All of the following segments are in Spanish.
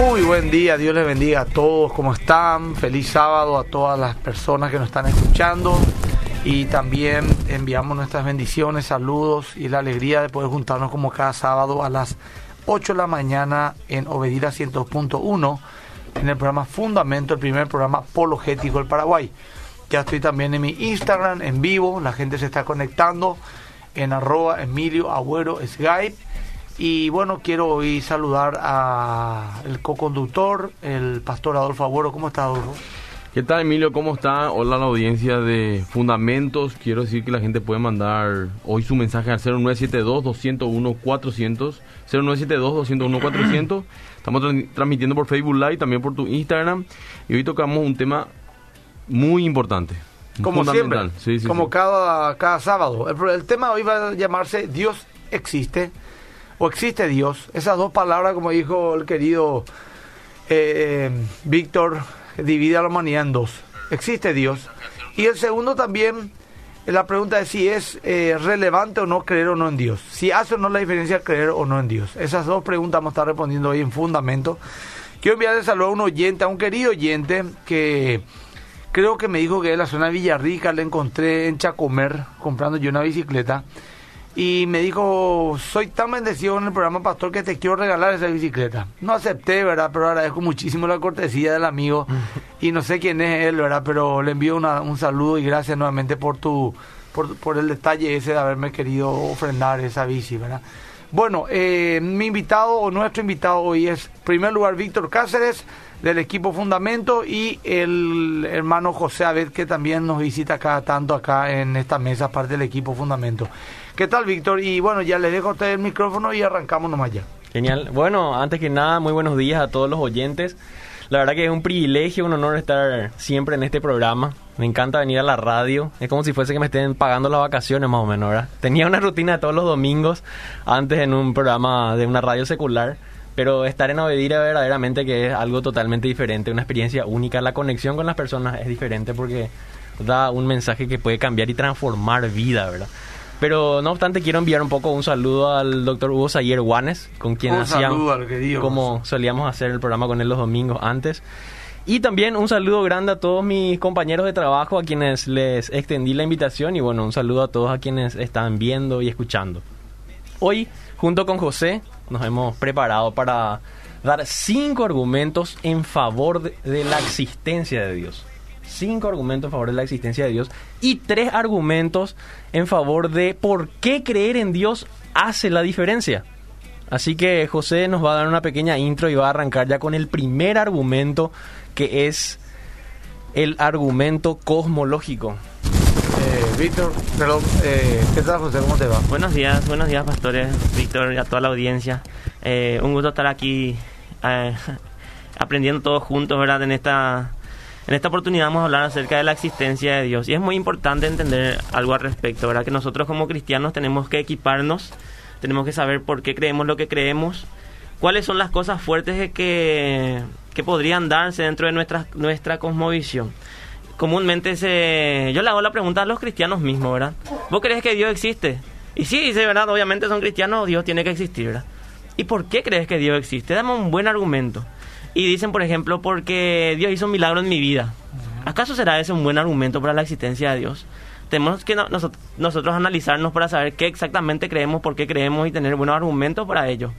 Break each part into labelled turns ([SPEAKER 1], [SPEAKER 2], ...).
[SPEAKER 1] Muy buen día, Dios les bendiga a todos, ¿cómo están? Feliz sábado a todas las personas que nos están escuchando y también enviamos nuestras bendiciones, saludos y la alegría de poder juntarnos como cada sábado a las 8 de la mañana en Obedira 102.1 en el programa Fundamento, el primer programa apologético del Paraguay. Ya estoy también en mi Instagram en vivo, la gente se está conectando en arroba Emilio Agüero Skype. Y bueno, quiero hoy saludar al co-conductor, el pastor Adolfo Agüero. ¿Cómo está, Adolfo?
[SPEAKER 2] ¿Qué tal, Emilio? ¿Cómo está? Hola a la audiencia de Fundamentos. Quiero decir que la gente puede mandar hoy su mensaje al 0972-201-400. 0972-201-400. Estamos transmitiendo por Facebook Live, también por tu Instagram. Y hoy tocamos un tema muy importante.
[SPEAKER 1] Como siempre, como Cada, cada sábado. El, el tema hoy va a llamarse Dios existe o existe Dios. Esas dos palabras, como dijo el querido eh, Víctor, divide a la humanidad en dos. Existe Dios. Y el segundo también, la pregunta es si es eh, relevante o no creer o no en Dios. Si hace o no la diferencia creer o no en Dios. Esas dos preguntas vamos a estar respondiendo hoy en fundamento. Quiero enviarle saludo a un oyente, a un querido oyente que creo que me dijo que en la zona de Villarrica le encontré en Chacomer comprando yo una bicicleta y me dijo, soy tan bendecido en el programa Pastor que te quiero regalar esa bicicleta. No acepté, ¿verdad? Pero agradezco muchísimo la cortesía del amigo y no sé quién es él, ¿verdad? Pero le envío un saludo y gracias nuevamente por tu por, por, el detalle ese de haberme querido ofrendar esa bici, ¿verdad? Bueno, eh, mi invitado o nuestro invitado hoy es, en primer lugar, Víctor Cáceres del equipo Fundamento y el hermano José Abed que también nos visita acá, tanto acá en esta mesa, parte del equipo Fundamento. ¿Qué tal, Víctor? Y bueno, ya les dejo a ustedes el micrófono y arrancamos nomás ya.
[SPEAKER 3] Genial. Bueno, antes que nada, muy buenos días a todos los oyentes. La verdad que es un privilegio, un honor estar siempre en este programa. Me encanta venir a la radio. Es como si fuese que me estén pagando las vacaciones más o menos, ¿verdad? Tenía una rutina de todos los domingos antes en un programa de una radio secular. Pero estar en Obedira verdaderamente que es algo totalmente diferente, una experiencia única. La conexión con las personas es diferente porque da un mensaje que puede cambiar y transformar vida, ¿verdad? Pero no obstante, quiero enviar un poco un saludo al doctor Hugo Sayer Guanes, con quien hacíamos, como solíamos hacer el programa con él los domingos antes. Y también un saludo grande a todos mis compañeros de trabajo a quienes les extendí la invitación y bueno, un saludo a todos a quienes están viendo y escuchando. Hoy, junto con José, nos hemos preparado para dar cinco argumentos en favor de la existencia de Dios cinco argumentos en favor de la existencia de Dios y tres argumentos en favor de por qué creer en Dios hace la diferencia. Así que José nos va a dar una pequeña intro y va a arrancar ya con el primer argumento que es el argumento cosmológico.
[SPEAKER 1] Eh, Víctor, perdón, eh, ¿qué tal José? ¿Cómo te va?
[SPEAKER 4] Buenos días, buenos días pastores, Víctor y a toda la audiencia. Eh, un gusto estar aquí aprendiendo todos juntos, ¿verdad? En esta en esta oportunidad vamos a hablar acerca de la existencia de Dios y es muy importante entender algo al respecto, ¿verdad? Que nosotros como cristianos tenemos que equiparnos, tenemos que saber por qué creemos lo que creemos, cuáles son las cosas fuertes que, que podrían darse dentro de nuestra, nuestra cosmovisión. Comúnmente se, yo le hago la pregunta a los cristianos mismos, ¿verdad? ¿Vos crees que Dios existe? Y sí, dice, ¿verdad? Obviamente son cristianos, Dios tiene que existir, ¿verdad? ¿Y por qué crees que Dios existe? Dame un buen argumento. Y dicen, por ejemplo, porque Dios hizo un milagro en mi vida. ¿Acaso será ese un buen argumento para la existencia de Dios? Tenemos que nosotros analizarnos para saber qué exactamente creemos, por qué creemos y tener buenos argumentos para ello.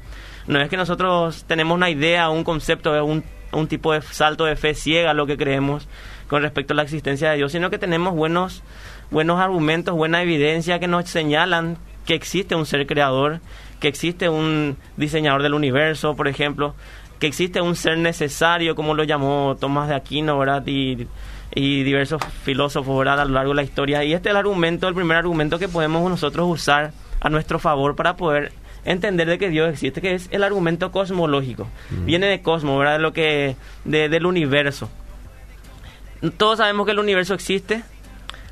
[SPEAKER 4] No es que nosotros tenemos una idea, un concepto, un, un tipo de salto de fe ciega lo que creemos con respecto a la existencia de Dios, sino que tenemos buenos, buenos argumentos, buena evidencia que nos señalan que existe un ser creador, que existe un diseñador del universo, por ejemplo, que existe un ser necesario, como lo llamó Tomás de Aquino, ¿verdad? Y, diversos filósofos. A lo largo de la historia. Y este es el argumento, el primer argumento que podemos nosotros usar a nuestro favor para poder entender de que Dios existe, que es el argumento cosmológico. Viene de cosmos, ¿verdad? De lo que, de, del universo. Todos sabemos que el universo existe,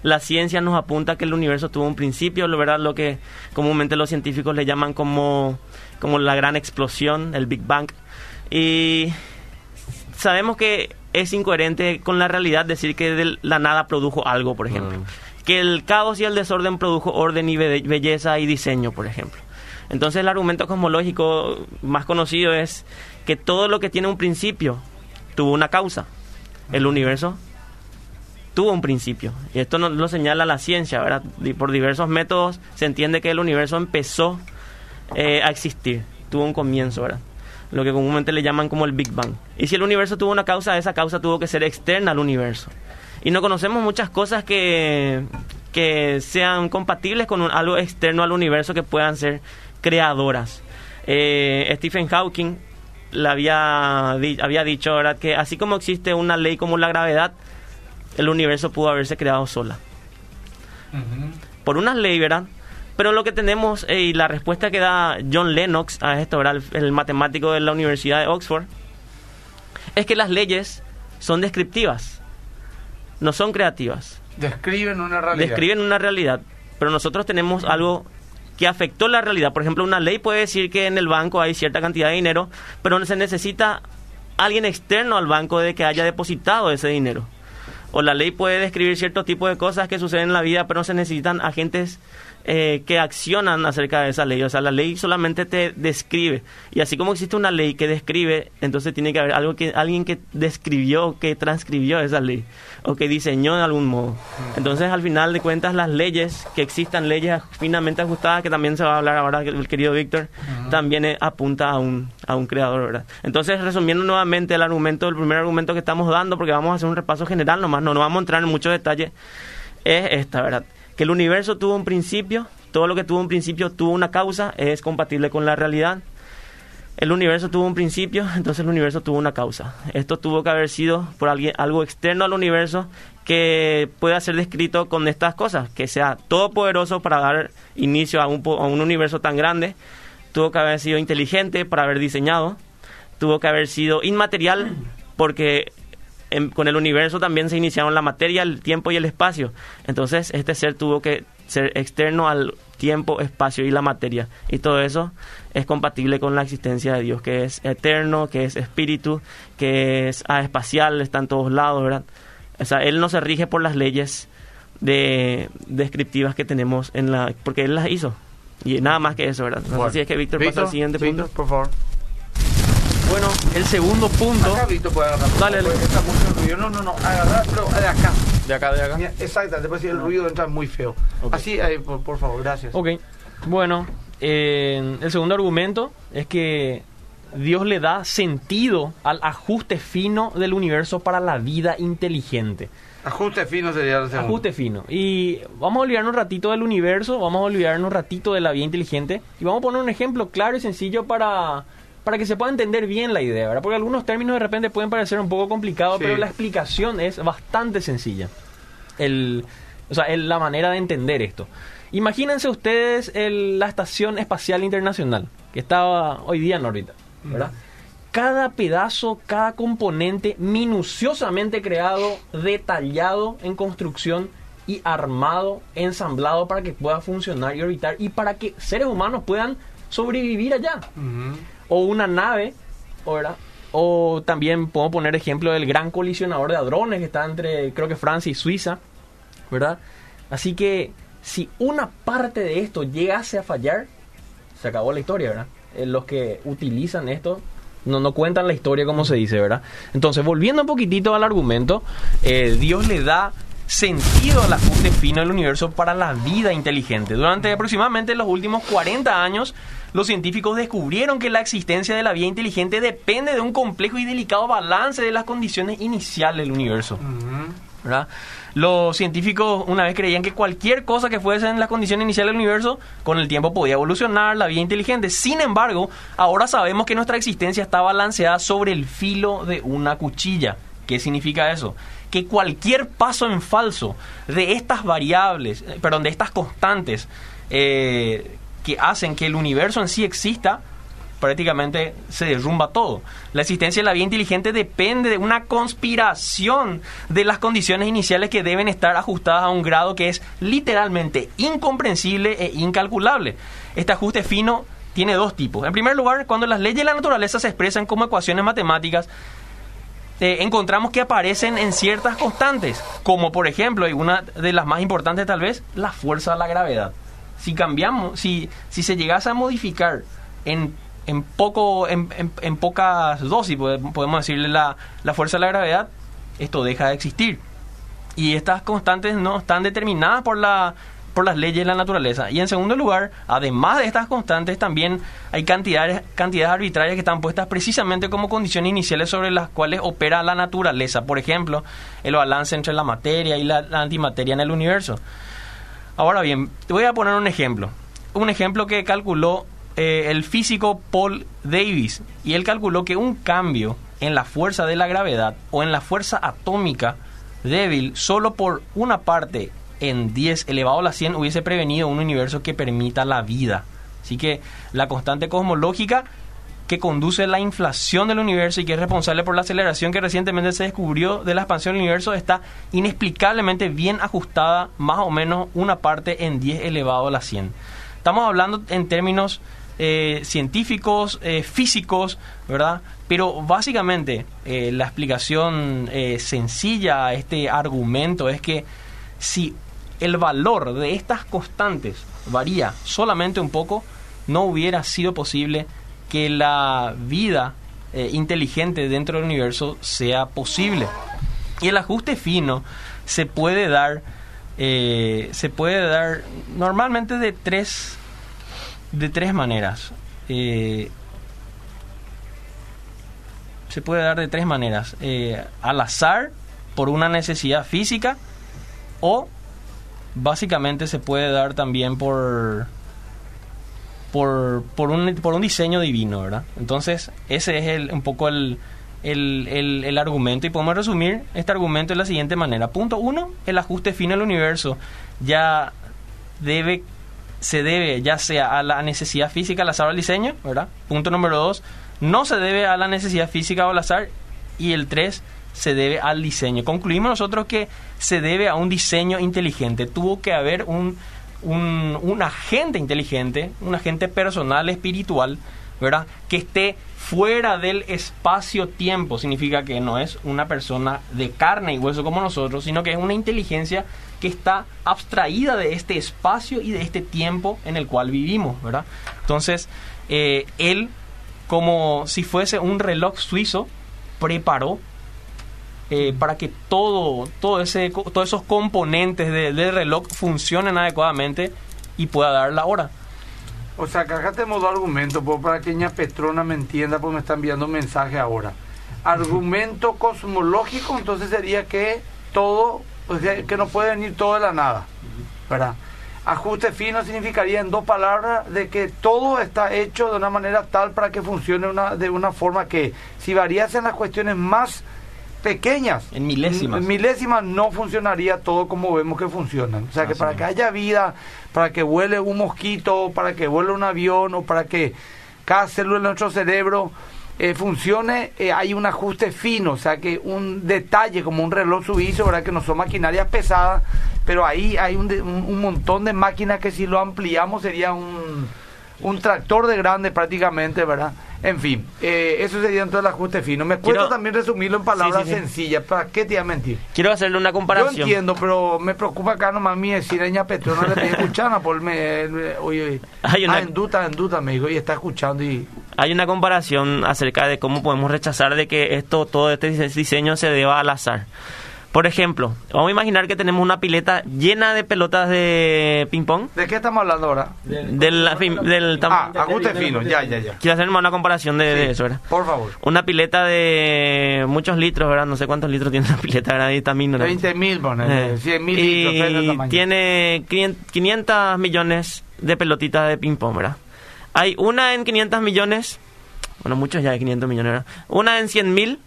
[SPEAKER 4] la ciencia nos apunta que el universo tuvo un principio, ¿verdad? Lo que comúnmente los científicos le llaman como, como la gran explosión, el Big Bang. Y sabemos que es incoherente con la realidad decir que de la nada produjo algo, por ejemplo. Mm. Que el caos y el desorden produjo orden y belleza y diseño, por ejemplo. Entonces el argumento cosmológico más conocido es que todo lo que tiene un principio tuvo una causa. El universo tuvo un principio. Y esto no, lo señala la ciencia, ¿verdad? por diversos métodos se entiende que el universo empezó eh, a existir, tuvo un comienzo, ¿verdad? Lo que comúnmente le llaman como el Big Bang. Y si el universo tuvo una causa, esa causa tuvo que ser externa al universo. Y no conocemos muchas cosas que, que sean compatibles con algo externo al universo que puedan ser creadoras. Eh, Stephen Hawking le había, había dicho ¿verdad? que así como existe una ley como la gravedad, el universo pudo haberse creado sola. Por una ley, ¿verdad? Pero lo que tenemos eh, y la respuesta que da John Lennox a esto, ¿verdad? el matemático de la Universidad de Oxford, es que las leyes son descriptivas, no son creativas.
[SPEAKER 1] Describen una realidad.
[SPEAKER 4] Describen una realidad, pero nosotros tenemos algo que afectó la realidad. Por ejemplo, una ley puede decir que en el banco hay cierta cantidad de dinero, pero se necesita alguien externo al banco de que haya depositado ese dinero. O la ley puede describir cierto tipo de cosas que suceden en la vida, pero no se necesitan agentes eh, que accionan acerca de esa ley. O sea, la ley solamente te describe. Y así como existe una ley que describe, entonces tiene que haber algo que, alguien que describió, que transcribió esa ley o que diseñó de algún modo. Entonces, al final de cuentas, las leyes, que existan leyes finamente ajustadas, que también se va a hablar ahora el querido Víctor, también eh, apunta a un, a un creador, ¿verdad? Entonces, resumiendo nuevamente el argumento, el primer argumento que estamos dando, porque vamos a hacer un repaso general nomás, no nos vamos a entrar en muchos detalles, es esta, ¿verdad? Que el universo tuvo un principio, todo lo que tuvo un principio tuvo una causa, es compatible con la realidad. El universo tuvo un principio, entonces el universo tuvo una causa. Esto tuvo que haber sido por alguien, algo externo al universo que pueda ser descrito con estas cosas, que sea todopoderoso para dar inicio a un, a un universo tan grande, tuvo que haber sido inteligente para haber diseñado, tuvo que haber sido inmaterial porque con el universo también se iniciaron la materia, el tiempo y el espacio. Entonces este ser tuvo que ser externo al tiempo, espacio y la materia. Y todo eso es compatible con la existencia de Dios, que es eterno, que es espíritu, que es espacial, está en todos lados, ¿verdad? O sea, Él no se rige por las leyes de, descriptivas que tenemos en la... porque Él las hizo. Y nada más que eso, ¿verdad? Así es que Víctor, pasa al siguiente punto.
[SPEAKER 1] por favor.
[SPEAKER 3] Bueno, el segundo punto.
[SPEAKER 1] Acá, Víctor, puede agarrar.
[SPEAKER 3] Dale, dale.
[SPEAKER 1] Está mucho ruido. No, no, no. Agarrar, pero de acá.
[SPEAKER 3] De acá, de acá.
[SPEAKER 1] Mira, exacto, después el ruido entra muy feo. Así, ahí, por, por, favor, gracias.
[SPEAKER 3] Ok. Bueno, eh, el segundo argumento es que Dios le da sentido al ajuste fino del universo para la vida inteligente.
[SPEAKER 1] Ajuste fino sería el segundo.
[SPEAKER 3] Ajuste fino. Y vamos a olvidarnos un ratito del universo, vamos a olvidarnos un ratito de la vida inteligente y vamos a poner un ejemplo claro y sencillo para para que se pueda entender bien la idea, ¿verdad? Porque algunos términos de repente pueden parecer un poco complicados, pero la explicación es bastante sencilla. El, o sea, la manera de entender esto. Imagínense ustedes la Estación Espacial Internacional, que estaba hoy día en órbita, ¿verdad? Cada pedazo, cada componente minuciosamente creado, detallado en construcción y armado, ensamblado para que pueda funcionar y orbitar y para que seres humanos puedan sobrevivir allá o una nave, ¿verdad? O también puedo poner ejemplo del gran colisionador de hadrones que está entre, creo que Francia y Suiza, ¿verdad? Así que si una parte de esto llegase a fallar, se acabó la historia, ¿verdad? Eh, los que utilizan esto no, no cuentan la historia como se dice, ¿verdad? Entonces, volviendo un poquitito al argumento, eh, Dios le da sentido al ajuste fino del universo para la vida inteligente. Durante aproximadamente los últimos 40 años, los científicos descubrieron que la existencia de la vida inteligente depende de un complejo y delicado balance de las condiciones iniciales del universo. Los científicos una vez creían que cualquier cosa que fuese en las condiciones iniciales del universo, con el tiempo podía evolucionar la vida inteligente. Sin embargo, ahora sabemos que nuestra existencia está balanceada sobre el filo de una cuchilla. ¿Qué significa eso? Que cualquier paso en falso de estas variables, eh, perdón, de estas constantes, eh, que hacen que el universo en sí exista, prácticamente se derrumba todo. La existencia de la vida inteligente depende de una conspiración de las condiciones iniciales que deben estar ajustadas a un grado que es literalmente incomprensible e incalculable. Este ajuste fino tiene dos tipos. En primer lugar, cuando las leyes de la naturaleza se expresan como ecuaciones matemáticas, eh, encontramos que aparecen en ciertas constantes, como por ejemplo, y una de las más importantes tal vez, la fuerza de la gravedad. si cambiamos, si, si se llegase a modificar en, en poco, en, en, pocas dosis, podemos decirle la, la fuerza de la gravedad, esto deja de existir. Y estas constantes no están determinadas por la por las leyes de la naturaleza. Y en segundo lugar, además de estas constantes, también hay cantidades, cantidades arbitrarias que están puestas precisamente como condiciones iniciales sobre las cuales opera la naturaleza. Por ejemplo, el balance entre la materia y la, antimateria en el universo. Ahora bien, te voy a poner un ejemplo. Un ejemplo que calculó eh, el físico Paul Davis. Y él calculó que un cambio en la fuerza de la gravedad o en la fuerza atómica débil solo por una parte en 10 elevado a la 100 hubiese prevenido un universo que permita la vida. Así que la constante cosmológica que conduce la inflación del universo y que es responsable por la aceleración que recientemente se descubrió de la expansión del universo está inexplicablemente bien ajustada, más o menos una parte en 10 elevado a la 100. Estamos hablando en términos eh, científicos, eh, físicos, ¿verdad? Pero básicamente eh, la explicación sencilla a este argumento es que si el valor de estas constantes varía solamente un poco, no hubiera sido posible que la vida eh, inteligente dentro del universo sea posible. Y el ajuste fino se puede dar, eh, se puede dar normalmente de tres, de tres maneras. Eh, se puede dar de tres maneras. al azar, por una necesidad física, o básicamente se puede dar también por por, por, un, por un diseño divino, ¿verdad? Entonces, ese es el, un poco el, el, el, argumento y podemos resumir este argumento de la siguiente manera. Punto uno, el ajuste fino del universo ya debe, se debe ya sea a la necesidad física al azar o al diseño, ¿verdad? Punto número dos, no se debe a la necesidad física o al azar. Y el tres, se debe al diseño. Concluimos nosotros que se debe a un diseño inteligente. Tuvo que haber un, un, agente inteligente, un agente personal, espiritual, ¿verdad? Que esté fuera del espacio-tiempo. Significa que no es una persona de carne y hueso como nosotros, sino que es una inteligencia que está abstraída de este espacio y de este tiempo en el cual vivimos, ¿verdad? Entonces, eh, él, como si fuese un reloj suizo, preparó eh, para que todo, todo ese, todos esos componentes del reloj funcionen adecuadamente y pueda dar la hora.
[SPEAKER 1] O sea, acá tenemos dos argumentos, pues, para que Ña Petrona me entienda, pues me está enviando un mensaje ahora. Argumento cosmológico, entonces sería que todo, que no puede venir todo de la nada, ¿verdad? Ajuste fino significaría en dos palabras de que todo está hecho de una manera tal para que funcione una, de una forma que si variasen las cuestiones más pequeñas.
[SPEAKER 3] En milésimas.
[SPEAKER 1] En milésimas no funcionaría todo como vemos que funcionan. O sea, que para que haya vida, para que vuele un mosquito, para que vuele un avión o para que cada célula de nuestro cerebro eh, funcione, eh, hay un ajuste fino, o sea, que un detalle como un reloj suizo, ¿verdad? Que no son maquinarias pesadas, pero ahí hay un, un montón de máquinas que si lo ampliamos sería un, un tractor de grande prácticamente, ¿verdad? En fin, eh, eso sería entonces el ajuste fino. Me cuesta también resumirlo en palabras sencillas. ¿Para qué te iba a mentir?
[SPEAKER 4] Quiero hacerle una comparación.
[SPEAKER 1] Yo entiendo, pero me preocupa acá nomás mi vecina Petro. No le escuchando por me, oye, Hay una... ah, en duda, en duda, me dijo, y está escuchando y...
[SPEAKER 4] Hay una comparación acerca de cómo podemos rechazar de que esto, todo este diseño se deba al azar. Por ejemplo, vamos a imaginar que tenemos una pileta llena de pelotas de ping-pong.
[SPEAKER 1] ¿De qué estamos hablando ahora?
[SPEAKER 4] Del, del,
[SPEAKER 1] ah, ajuste fino, ya, ya, ya.
[SPEAKER 4] Quiero hacer una comparación de, eso, ¿verdad?
[SPEAKER 1] Por favor.
[SPEAKER 4] Una pileta de muchos litros, ¿verdad? No sé cuántos litros tiene una pileta, ¿verdad? Y también,
[SPEAKER 1] 20 mil, eh, 100 mil
[SPEAKER 4] litros. Y tiene 500 millones de pelotitas de ping-pong, ¿verdad? Hay una en 500 millones, bueno, muchos ya de 500 millones, ¿verdad? Una en 100 mil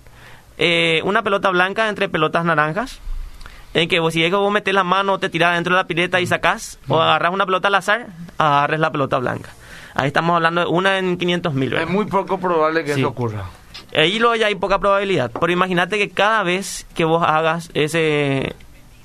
[SPEAKER 4] eh, una pelota blanca entre pelotas naranjas. En que vos, si es que vos metes la mano, te tiras dentro de la pileta y sacás, o agarras una pelota al azar, agarres la pelota blanca. Ahí estamos hablando de una en 500 mil.
[SPEAKER 1] Es muy poco probable que eso ocurra.
[SPEAKER 4] Ahí lo ya hay poca probabilidad. Pero imagínate que cada vez que vos hagas ese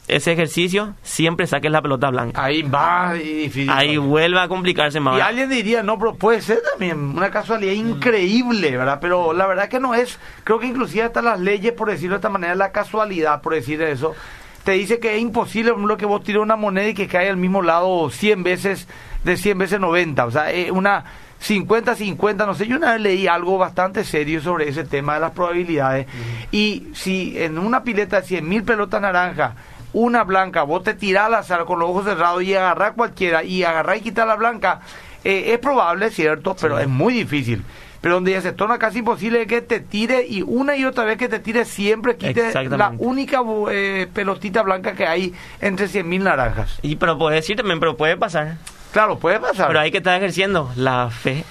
[SPEAKER 4] ese ejercicio, siempre saques la pelota blanca.
[SPEAKER 1] Ahí va difícil.
[SPEAKER 4] Ahí vuelve a complicarse más.
[SPEAKER 1] Y alguien diría, no, pero puede ser también una casualidad increíble, ¿verdad? Pero la verdad que no es, creo que inclusive hasta las leyes, por decirlo de esta manera, la casualidad, por decir eso, te dice que es imposible, por ejemplo, que vos tires una moneda y que caiga al mismo lado 100 veces de 100 veces 90, o sea, eh, una 50-50, no sé, yo una vez leí algo bastante serio sobre ese tema de las probabilidades. Y si en una pileta de 100 mil pelotas naranjas, una blanca, vos te tirás al azar con los ojos cerrados y agarrás cualquiera y agarrás y quitar la blanca, eh, es probable, cierto, pero es muy difícil. Pero donde ya se torna casi imposible que te tire y una y otra vez que te tire siempre quite la única eh, pelotita blanca que hay entre 100.000 naranjas.
[SPEAKER 4] Y pero puede decir también, pero puede pasar.
[SPEAKER 1] Claro, puede pasar.
[SPEAKER 4] Pero hay que estar ejerciendo la fe.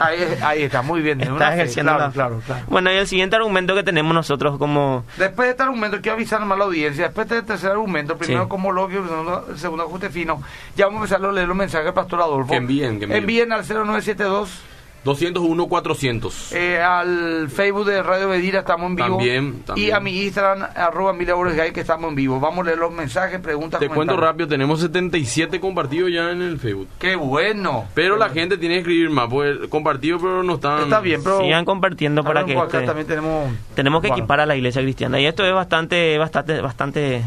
[SPEAKER 1] Ahí, está, muy bien.
[SPEAKER 4] Está ejerciendo claro, claro, claro, Bueno, y el siguiente argumento que tenemos nosotros como...
[SPEAKER 1] Después de este argumento, quiero avisar a la audiencia, después de este tercer argumento, primero como lógico, segundo, segundo ajuste fino, ya vamos a empezar a leer los mensajes del Pastor Adolfo.
[SPEAKER 2] Que envíen, que envíen.
[SPEAKER 1] Envíen al 0972
[SPEAKER 2] 201 400.
[SPEAKER 1] Eh, al Facebook de Radio Medina estamos en vivo.
[SPEAKER 2] También,
[SPEAKER 1] Y a mi Instagram, arroba que estamos en vivo. Vamos a leer los mensajes, preguntas.
[SPEAKER 2] Te cuento rápido, tenemos 77 compartidos ya en el Facebook.
[SPEAKER 1] ¡Qué bueno!
[SPEAKER 2] Pero la gente tiene que escribir más, pues compartido, pero no están...
[SPEAKER 1] Está bien, pero...
[SPEAKER 4] Sigan compartiendo para que...
[SPEAKER 1] Este también tenemos...
[SPEAKER 4] Tenemos que equipar a la iglesia cristiana. Y esto es bastante, bastante, bastante...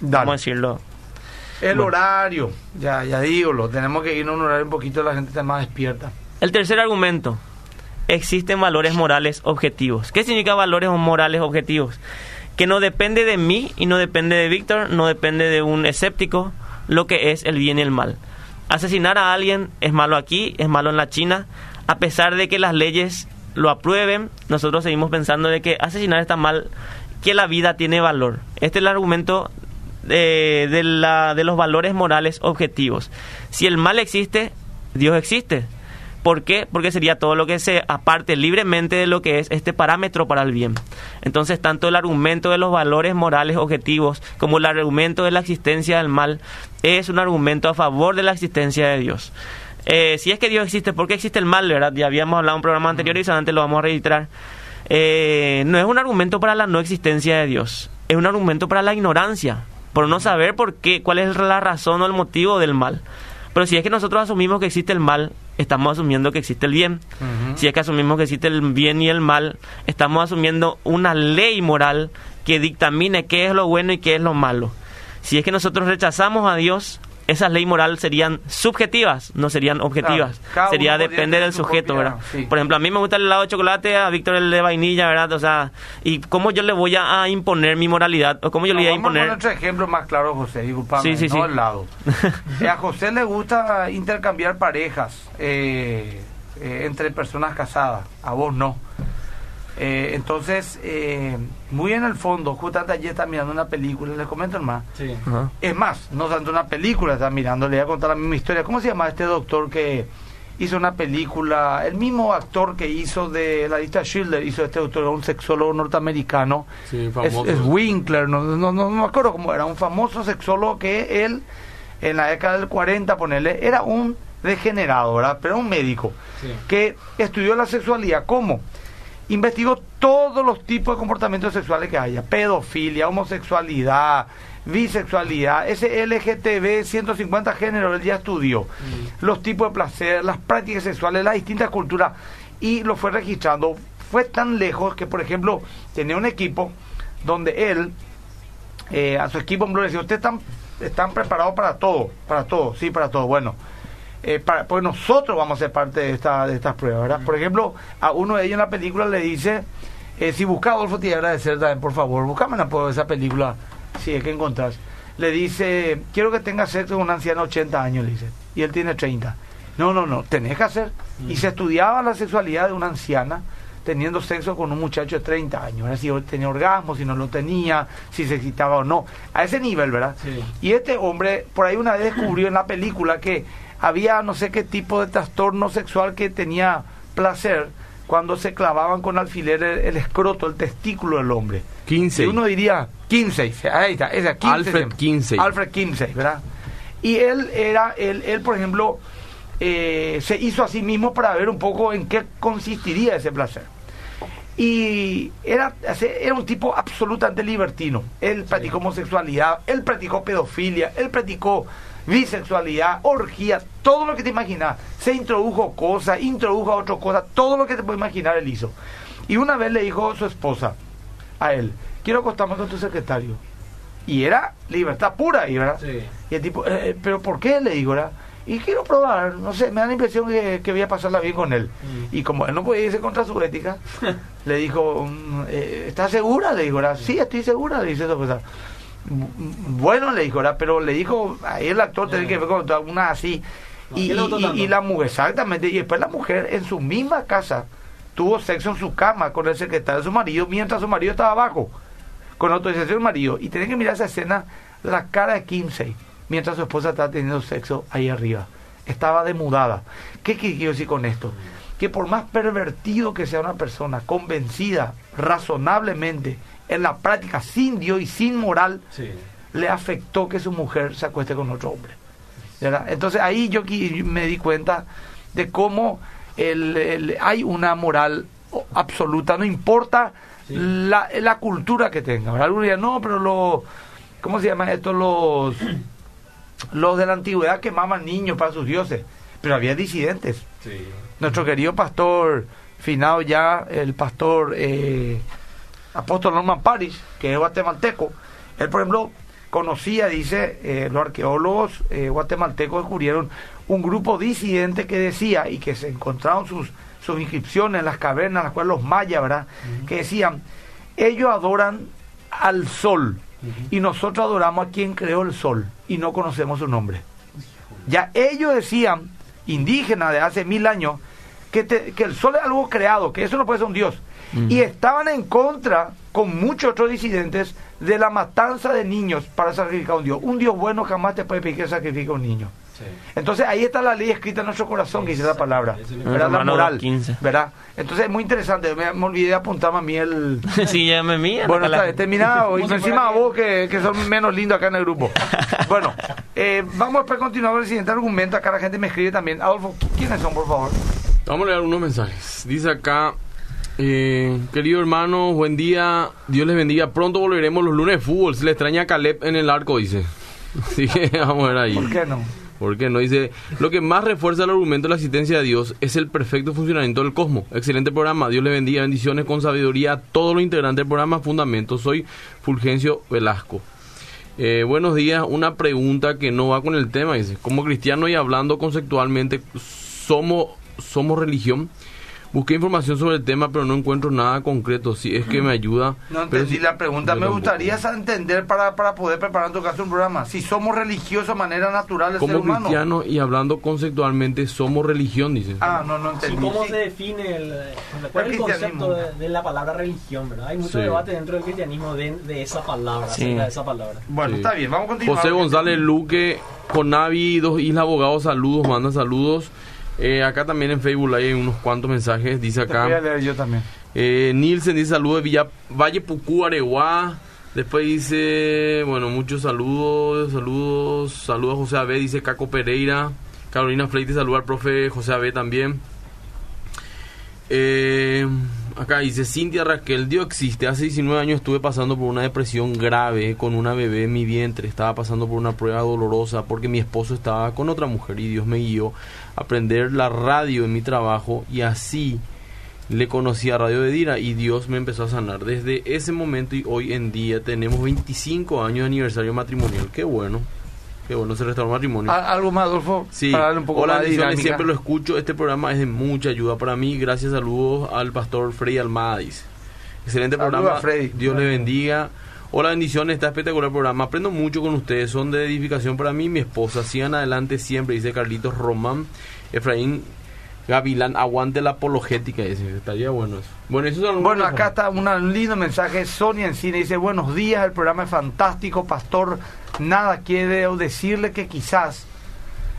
[SPEAKER 4] Dale. ¿Cómo decirlo?
[SPEAKER 1] El horario, ya, ya digo, lo tenemos que ir a un horario un poquito, la gente está más despierta.
[SPEAKER 4] El tercer argumento, existen valores morales objetivos. ¿Qué significa valores morales objetivos? Que no depende de mí y no depende de Víctor, no depende de un escéptico, lo que es el bien y el mal. Asesinar a alguien es malo aquí, es malo en la China, a pesar de que las leyes lo aprueben, nosotros seguimos pensando de que asesinar está mal, que la vida tiene valor. Este es el argumento de, de, la, de los valores morales objetivos. Si el mal existe, Dios existe. ¿Por qué? Porque sería todo lo que se aparte libremente de lo que es este parámetro para el bien. Entonces, tanto el argumento de los valores morales objetivos como el argumento de la existencia del mal es un argumento a favor de la existencia de Dios. Eh, si es que Dios existe, ¿por qué existe el mal? ¿verdad? Ya habíamos hablado en un programa anterior y solamente lo vamos a registrar. Eh, no es un argumento para la no existencia de Dios, es un argumento para la ignorancia, por no saber por qué, cuál es la razón o el motivo del mal. Pero si es que nosotros asumimos que existe el mal, estamos asumiendo que existe el bien. Si es que asumimos que existe el bien y el mal, estamos asumiendo una ley moral que dictamine qué es lo bueno y qué es lo malo. Si es que nosotros rechazamos a Dios, esas leyes morales serían subjetivas, no serían objetivas. Sería depender del sujeto, ¿verdad? Por ejemplo, a mí me gusta el helado de chocolate, a Víctor el de vainilla, ¿verdad? O sea, ¿y cómo yo le voy a, imponer mi moralidad? ¿O cómo yo le voy a imponer? Vamos
[SPEAKER 1] a otro ejemplo más claro, José, disculpame, sí, sí, no lado. a José le gusta intercambiar parejas eh, eh, entre personas casadas, a vos no. Eh, entonces, eh, muy en el fondo, justamente ayer está mirando una película, les comento más. Es más, no tanto una película, está mirando, le voy a contar la misma historia. ¿Cómo se llama este doctor que hizo una película? El mismo actor que hizo de la lista Schindler, hizo este doctor, un sexólogo norteamericano. es, Winkler, no, no, no, me acuerdo cómo era, un famoso sexólogo que él, en la década del 40, ponerle, era un degenerado, ¿verdad? Pero un médico que estudió la sexualidad. ¿Cómo? Investigó todos los tipos de comportamientos sexuales que haya, pedofilia, homosexualidad, bisexualidad, ese LGTB 150 géneros, él ya estudió mm. los tipos de placer, las prácticas sexuales, las distintas culturas y lo fue registrando. Fue tan lejos que, por ejemplo, tenía un equipo donde él, eh, a su equipo, le decía, ustedes están, están preparados para todo, para todo, sí, para todo. Bueno, eh, pues nosotros vamos a ser parte de, esta, de estas pruebas, ¿verdad? Por ejemplo, a uno de ellos en la película le dice, eh, si busca Adolfo, te agradecer también, por favor, buscame una esa película, si es que encontrás. Le dice, quiero que tengas sexo con un anciano de 80 años, le dice, y él tiene 30. No, no, no, tenés que hacer. Y se estudiaba la sexualidad de una anciana teniendo sexo con un muchacho de 30 años, si tenía orgasmo, si no lo tenía, si se excitaba o no, a ese nivel, ¿verdad? Y este hombre, por ahí una vez descubrió en la película que había no sé qué tipo de trastorno sexual que tenía placer cuando se clavaban con alfiler el, escroto, el testículo del hombre.
[SPEAKER 2] 15.
[SPEAKER 1] Y uno diría, 15, ahí está, esa, 15,
[SPEAKER 2] Alfred 15.
[SPEAKER 1] Alfred 15, ¿verdad? Y él era, él, él por ejemplo, eh, se hizo a sí mismo para ver un poco en qué consistiría ese placer. Y era, era un tipo absolutamente libertino. Él practicó homosexualidad, él practicó pedofilia, él practicó bisexualidad, orgía, todo lo que te imaginas. Se introdujo cosas, introdujo otras cosas, todo lo que te puedes imaginar él hizo. Y una vez le dijo su esposa, a él, quiero acostarme con tu secretario. Y era libertad pura, ¿verdad? Y el tipo, eh, eh, ¿pero por qué? Le digo, ¿verdad? y quiero probar, no sé, me da la impresión que, que voy a pasarla bien con él. Mm. Y como él no puede irse contra su ética, le dijo, mm, eh, ¿estás segura? Le dijo, sí, estoy segura, le dice eso, pues, bueno, le dijo, pero le dijo, ahí el actor tiene que ver con una así. y, y, la mujer, exactamente, y después la mujer en su misma casa tuvo sexo en su cama con el secretario de su marido mientras su marido estaba abajo, con autorización del marido. Y tiene que mirar esa escena, la cara de Kinsey, mientras su esposa estaba teniendo sexo ahí arriba. Estaba demudada. ¿Qué quiero decir con esto? Que por más pervertido que sea una persona, convencida razonablemente, en la práctica, sin Dios y sin moral, le afectó que su mujer se acueste con otro hombre. Entonces ahí yo me di cuenta de cómo el, hay una moral absoluta, no importa la, la, cultura que tenga. Algunos dirán, no, pero los, ¿cómo se llama esto? Los, los de la antigüedad quemaban niños para sus dioses, pero había disidentes. Nuestro querido pastor, finado ya, el pastor eh, apóstol Norman Paris, que es guatemalteco, él, por ejemplo, conocía, dice, eh, los arqueólogos eh, guatemaltecos descubrieron un grupo disidente que decía, y que se encontraron sus, sus inscripciones en las cavernas, las cuales los mayas, ¿verdad? Que decían, ellos adoran al sol y nosotros adoramos a quien creó el sol y no conocemos su nombre. Ya ellos decían, indígenas de hace mil años, que, que el sol es algo creado, que eso no puede ser un dios. Y estaban en contra, con muchos otros disidentes, de la matanza de niños para sacrificar a un dios. Un dios bueno jamás te puede pedir que sacrifique a un niño. Entonces ahí está la ley escrita en nuestro corazón que dice la palabra, ¿verdad? La moral, ¿verdad? Entonces es muy interesante, me, olvidé de apuntarme a mí el...
[SPEAKER 4] sí, ya me mía.
[SPEAKER 1] Bueno, está terminado, y encima a vos que, que, son menos lindos acá en el grupo. bueno, eh, vamos a continuar con el siguiente argumento, acá la gente me escribe también. Adolfo, ¿quiénes son, por favor?
[SPEAKER 2] Vamos a leer unos mensajes. Dice acá, eh, querido hermano, buen día, Dios les bendiga. Pronto volveremos los lunes de fútbol. Se le extraña a Caleb en el arco, dice. Así que vamos a ver ahí.
[SPEAKER 1] ¿Por qué no?
[SPEAKER 2] Porque no dice, lo que más refuerza el argumento de la existencia de Dios es el perfecto funcionamiento del cosmos. Excelente programa, Dios le bendiga, bendiciones con sabiduría a todos los integrantes del programa Fundamento. Soy Fulgencio Velasco. Eh, buenos días, una pregunta que no va con el tema, dice, como cristiano y hablando conceptualmente, ¿somos, somos religión? Busqué información sobre el tema, pero no encuentro nada concreto. Si es que me ayuda.
[SPEAKER 1] No entendí la pregunta. Me gustaría entender para, para poder preparar en tu caso un programa. Si somos religiosos de manera natural,
[SPEAKER 2] Como cristiano y hablando conceptualmente, somos religión, dice.
[SPEAKER 1] Ah, no, no entendí.
[SPEAKER 5] ¿Cómo se define el, cuál el concepto de, la palabra religión? ¿verdad? Hay mucho debate dentro del cristianismo de, de esa palabra, de esa palabra.
[SPEAKER 1] Bueno, está bien, vamos a continuar.
[SPEAKER 2] José González Luque, Conavi, dos Isla Abogados, saludos, manda saludos. Eh, acá también en Facebook hay unos cuantos mensajes. Dice acá.
[SPEAKER 1] voy a leer yo también.
[SPEAKER 2] Eh, Nielsen dice saludos de Villa, Valle Pucú, Areguá. Después dice, bueno, muchos saludos, saludos, saludos a José Abé, dice Caco Pereira. Carolina Freite saluda al profe José Abé también. Eh, acá dice Cintia Raquel, Dios existe. Hace 19 años estuve pasando por una depresión grave con una bebé en mi vientre. Estaba pasando por una prueba dolorosa porque mi esposo estaba con otra mujer y Dios me guió aprender la radio en mi trabajo y así le conocí a Radio de Dira y Dios me empezó a sanar. Desde ese momento y hoy en día tenemos 25 años de aniversario matrimonial. Qué bueno. Qué bueno se restauró matrimonio.
[SPEAKER 1] ¿Algo más, Adolfo?
[SPEAKER 2] Sí. Para darle un poco Hola, siempre lo escucho. Este programa es de mucha ayuda para mí. Gracias, saludos al pastor Freddy Almadis. Excelente programa. Freddy. Dios le bendiga. Hola, bendiciones. Está espectacular el programa. Aprendo mucho con ustedes. Son de edificación para mí y mi esposa. Sigan adelante siempre, dice Carlitos Román. Efraín Gavilán, aguante la apologética, dice, estaría bueno eso.
[SPEAKER 1] Bueno, eso bueno acá está un lindo mensaje, Sonia Encina dice, buenos días, el programa es fantástico, pastor, nada quiero decirle que quizás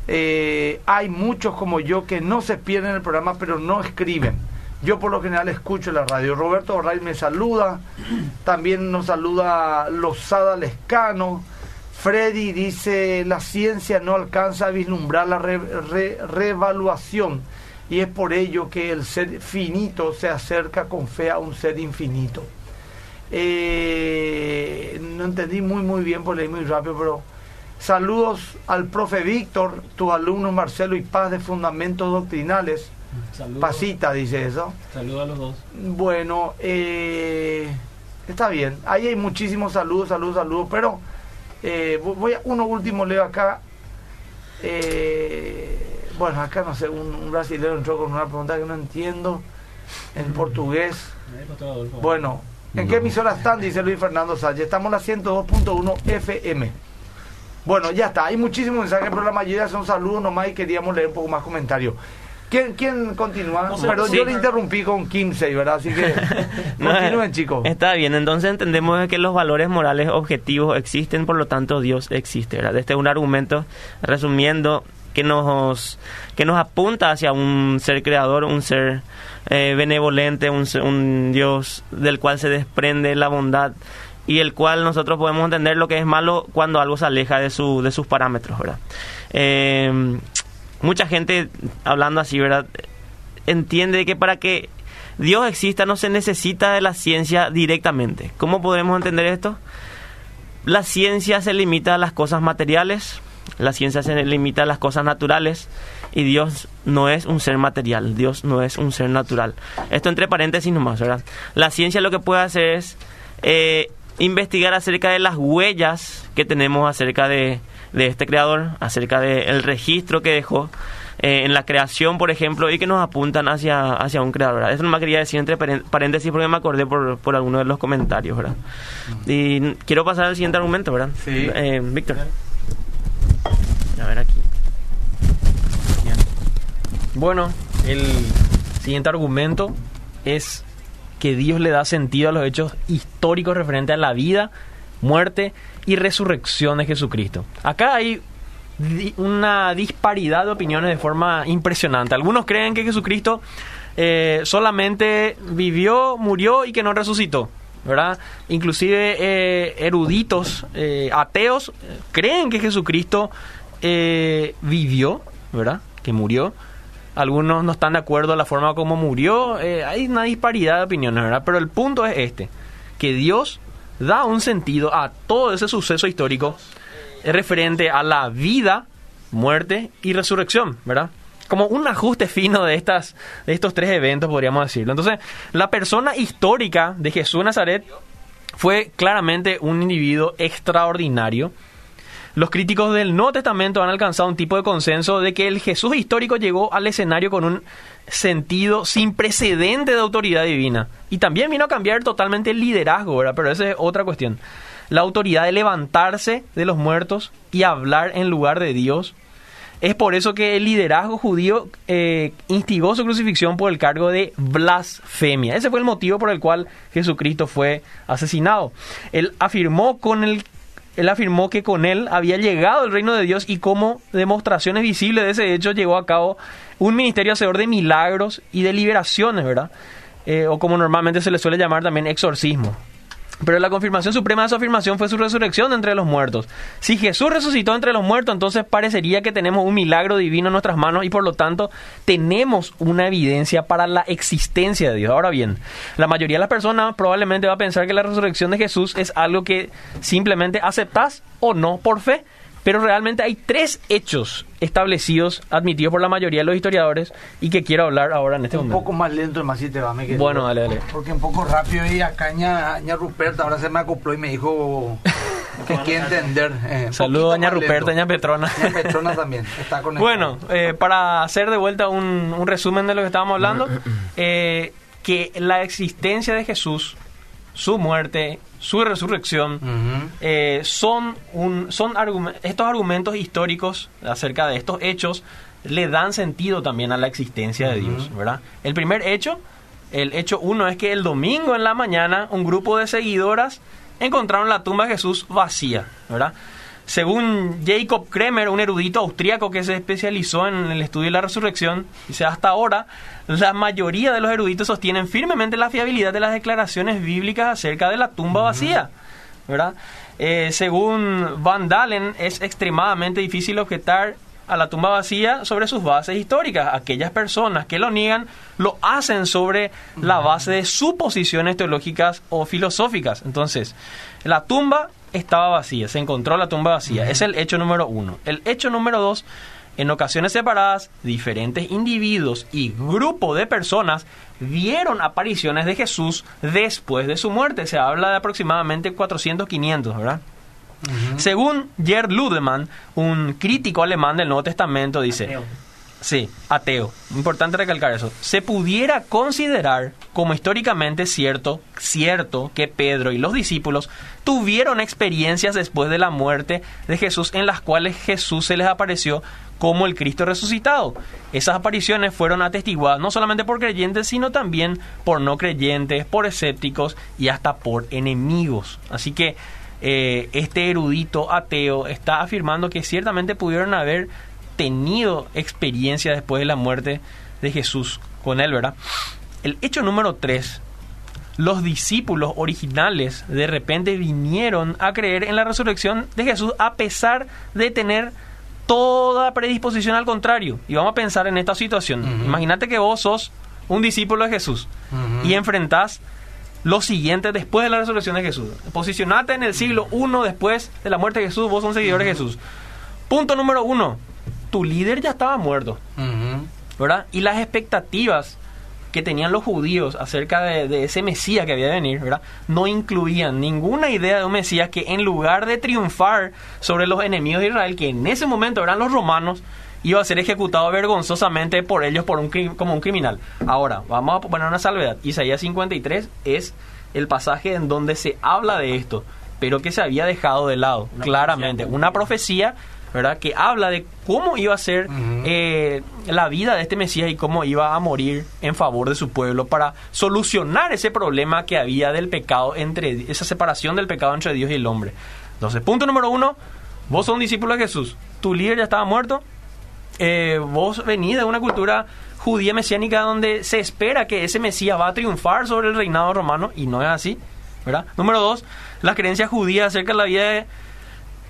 [SPEAKER 1] eh, hay muchos como yo que no se pierden el programa, pero no escriben. Yo por lo general escucho la radio. Roberto Ray me saluda, también nos saluda Lozada Lescano. Freddy dice, la ciencia no alcanza a vislumbrar la reevaluación y es por ello que el ser finito se acerca con fe a un ser infinito. Eh, no entendí muy muy bien, por leí muy rápido, pero saludos al profe Víctor, tu alumno Marcelo y Paz de Fundamentos Doctrinales. Pasita dice eso.
[SPEAKER 5] Saludos a los dos.
[SPEAKER 1] Bueno, eh, está bien. Ahí hay muchísimos saludos, saludos, saludos, pero eh, voy a uno último leo acá. Eh, bueno, acá no sé, un, un brasileño entró con una pregunta que no entiendo en portugués. Bueno, ¿en qué emisora están? Dice Luis Fernando Sánchez. Estamos en la 102.1 FM. Bueno, ya está. Hay muchísimos mensajes, pero la mayoría son saludos nomás y queríamos leer un poco más comentarios. ¿Quién, quién continúa? Perdón, yo le interrumpí con 15, ¿verdad? Así que continúen, chicos.
[SPEAKER 4] Está bien, entonces entendemos que los valores morales objetivos existen, por lo tanto Dios existe, ¿verdad? Este es un argumento, resumiendo, que nos, que nos apunta hacia un ser creador, un ser eh, benevolente, un, un Dios del cual se desprende la bondad y el cual nosotros podemos entender lo que es malo cuando algo se aleja de, su, de sus parámetros, ¿verdad? Eh, mucha gente hablando así, ¿verdad? Entiende que para que Dios exista no se necesita de la ciencia directamente. ¿Cómo podemos entender esto? La ciencia se limita a las cosas materiales, la ciencia se limita a las cosas naturales y Dios no es un ser material, Dios no es un ser natural. Esto entre paréntesis nomás, ¿verdad? La ciencia lo que puede hacer es eh, investigar acerca de las huellas que tenemos acerca de, de este creador, acerca del registro que dejó eh, en la creación, por ejemplo, y que nos apuntan hacia, hacia un creador. Eso no me quería decir entre paréntesis porque me acordé por, por alguno de los comentarios, ¿verdad? Y quiero pasar al siguiente argumento, ¿verdad?
[SPEAKER 1] Sí.
[SPEAKER 4] Eh, Víctor. A ver aquí.
[SPEAKER 3] Bueno, el siguiente argumento es que Dios le da sentido a los hechos históricos referentes a la vida, muerte y resurrección de Jesucristo. Acá hay una disparidad de opiniones de forma impresionante. Algunos creen que Jesucristo eh, solamente vivió, murió y que no resucitó. ¿verdad? Inclusive eh, eruditos eh, ateos creen que Jesucristo vivió, ¿verdad? Que murió. Algunos no están de acuerdo en la forma como murió. hay una disparidad de opiniones, ¿verdad? Pero el punto es este, que Dios da un sentido a todo ese suceso histórico referente a la vida, muerte y resurrección, ¿verdad? Como un ajuste fino de, estas, de estos tres eventos, podríamos decirlo. Entonces, la persona histórica de Jesús de Nazaret fue claramente un individuo extraordinario. Los críticos del Nuevo Testamento han alcanzado un tipo de consenso de que el Jesús histórico llegó al escenario con un sentido sin precedente de autoridad divina. Y también vino a cambiar totalmente el liderazgo, ¿verdad? Pero esa es otra cuestión. La autoridad de levantarse de los muertos y hablar en lugar de Dios. Es por eso que el liderazgo judío eh, instigó su crucifixión por el cargo de blasfemia. Ese fue el motivo por el cual Jesucristo fue asesinado. Él afirmó con el él afirmó que con él había llegado el reino de Dios y como demostraciones visibles de ese hecho llegó a cabo un ministerio hacedor de milagros y de liberaciones, ¿verdad? Eh, o como normalmente se le suele llamar también exorcismo. Pero la confirmación suprema de su afirmación fue su resurrección entre los muertos. Si Jesús resucitó entre los muertos, entonces parecería que tenemos un milagro divino en nuestras manos y por lo tanto tenemos una evidencia para la existencia de Dios. Ahora bien, la mayoría de las personas probablemente va a pensar que la resurrección de Jesús es algo que simplemente aceptas o no por fe. Pero realmente hay tres hechos establecidos, admitidos por la mayoría de los historiadores y que quiero hablar ahora en este momento.
[SPEAKER 1] Un poco más lento el más te va, me
[SPEAKER 3] Bueno, dale, dale.
[SPEAKER 1] Porque un poco rápido y acá ña, Ruperta ahora se me acopló y me dijo que quiere entender.
[SPEAKER 3] Eh, Saludos a ña Ruperta, ña Petrona.
[SPEAKER 1] Ña Petrona también, está con
[SPEAKER 3] Bueno, eh, para hacer de vuelta un, un, resumen de lo que estábamos hablando, eh, que la existencia de Jesús, su muerte su resurrección, eh, son, un, son estos argumentos históricos acerca de estos hechos le dan sentido también a la existencia de Dios, ¿verdad? El primer hecho, el hecho uno es que el domingo en la mañana un grupo de seguidoras encontraron la tumba de Jesús vacía, ¿verdad? Según Jacob Kremer, un erudito austríaco que se especializó en el estudio de la resurrección, dice hasta ahora la mayoría de los eruditos sostienen firmemente la fiabilidad de las declaraciones bíblicas acerca de la tumba vacía, ¿verdad? Eh, según Van Dalen, es extremadamente difícil objetar a la tumba vacía sobre sus bases históricas. Aquellas personas que lo niegan lo hacen sobre la base de suposiciones teológicas o filosóficas. Entonces, la tumba estaba vacía, se encontró la tumba vacía. Es el hecho número uno. El hecho número dos, en ocasiones separadas, diferentes individuos y grupos de personas vieron apariciones de Jesús después de su muerte. Se habla de aproximadamente 400, 500, ¿verdad? Según Gerd Ludemann, un crítico alemán del Nuevo Testamento, dice, Sí, ateo. Importante recalcar eso. Se pudiera considerar como históricamente cierto, cierto que Pedro y los discípulos tuvieron experiencias después de la muerte de Jesús en las cuales Jesús se les apareció como el Cristo resucitado. Esas apariciones fueron atestiguadas no solamente por creyentes, sino también por no creyentes, por escépticos y hasta por enemigos. Así que eh, este erudito ateo está afirmando que ciertamente pudieron haber tenido experiencia después de la muerte de Jesús con él, ¿verdad? El hecho número 3. Los discípulos originales de repente vinieron a creer en la resurrección de Jesús a pesar de tener toda predisposición al contrario. Y vamos a pensar en esta situación. Imagínate que vos sos un discípulo de Jesús y enfrentás lo siguiente después de la resurrección de Jesús. Posicionate en el siglo I después de la muerte de Jesús, vos sos un seguidor de Jesús. Punto número uno tu líder ya estaba muerto, ¿verdad? Y las expectativas que tenían los judíos acerca de, ese Mesías que había de venir, ¿verdad? No incluían ninguna idea de un Mesías que en lugar de triunfar sobre los enemigos de Israel, que en ese momento eran los romanos, iba a ser ejecutado vergonzosamente por ellos por un, como un criminal. Ahora, vamos a poner una salvedad. Isaías 53 es el pasaje en donde se habla de esto, pero que se había dejado de lado, claramente. Una profecía ¿verdad? Que habla de cómo iba a ser eh, la vida de este Mesías y cómo iba a morir en favor de su pueblo para solucionar ese problema que había del pecado entre esa separación del pecado entre Dios y el hombre. Entonces, punto número uno, vos sos un discípulo de Jesús, tu líder ya estaba muerto, eh, vos venís de una cultura judía mesiánica donde se espera que ese Mesías va a triunfar sobre el reinado romano y no es así, ¿verdad? Número dos, las creencias judías acerca de la vida de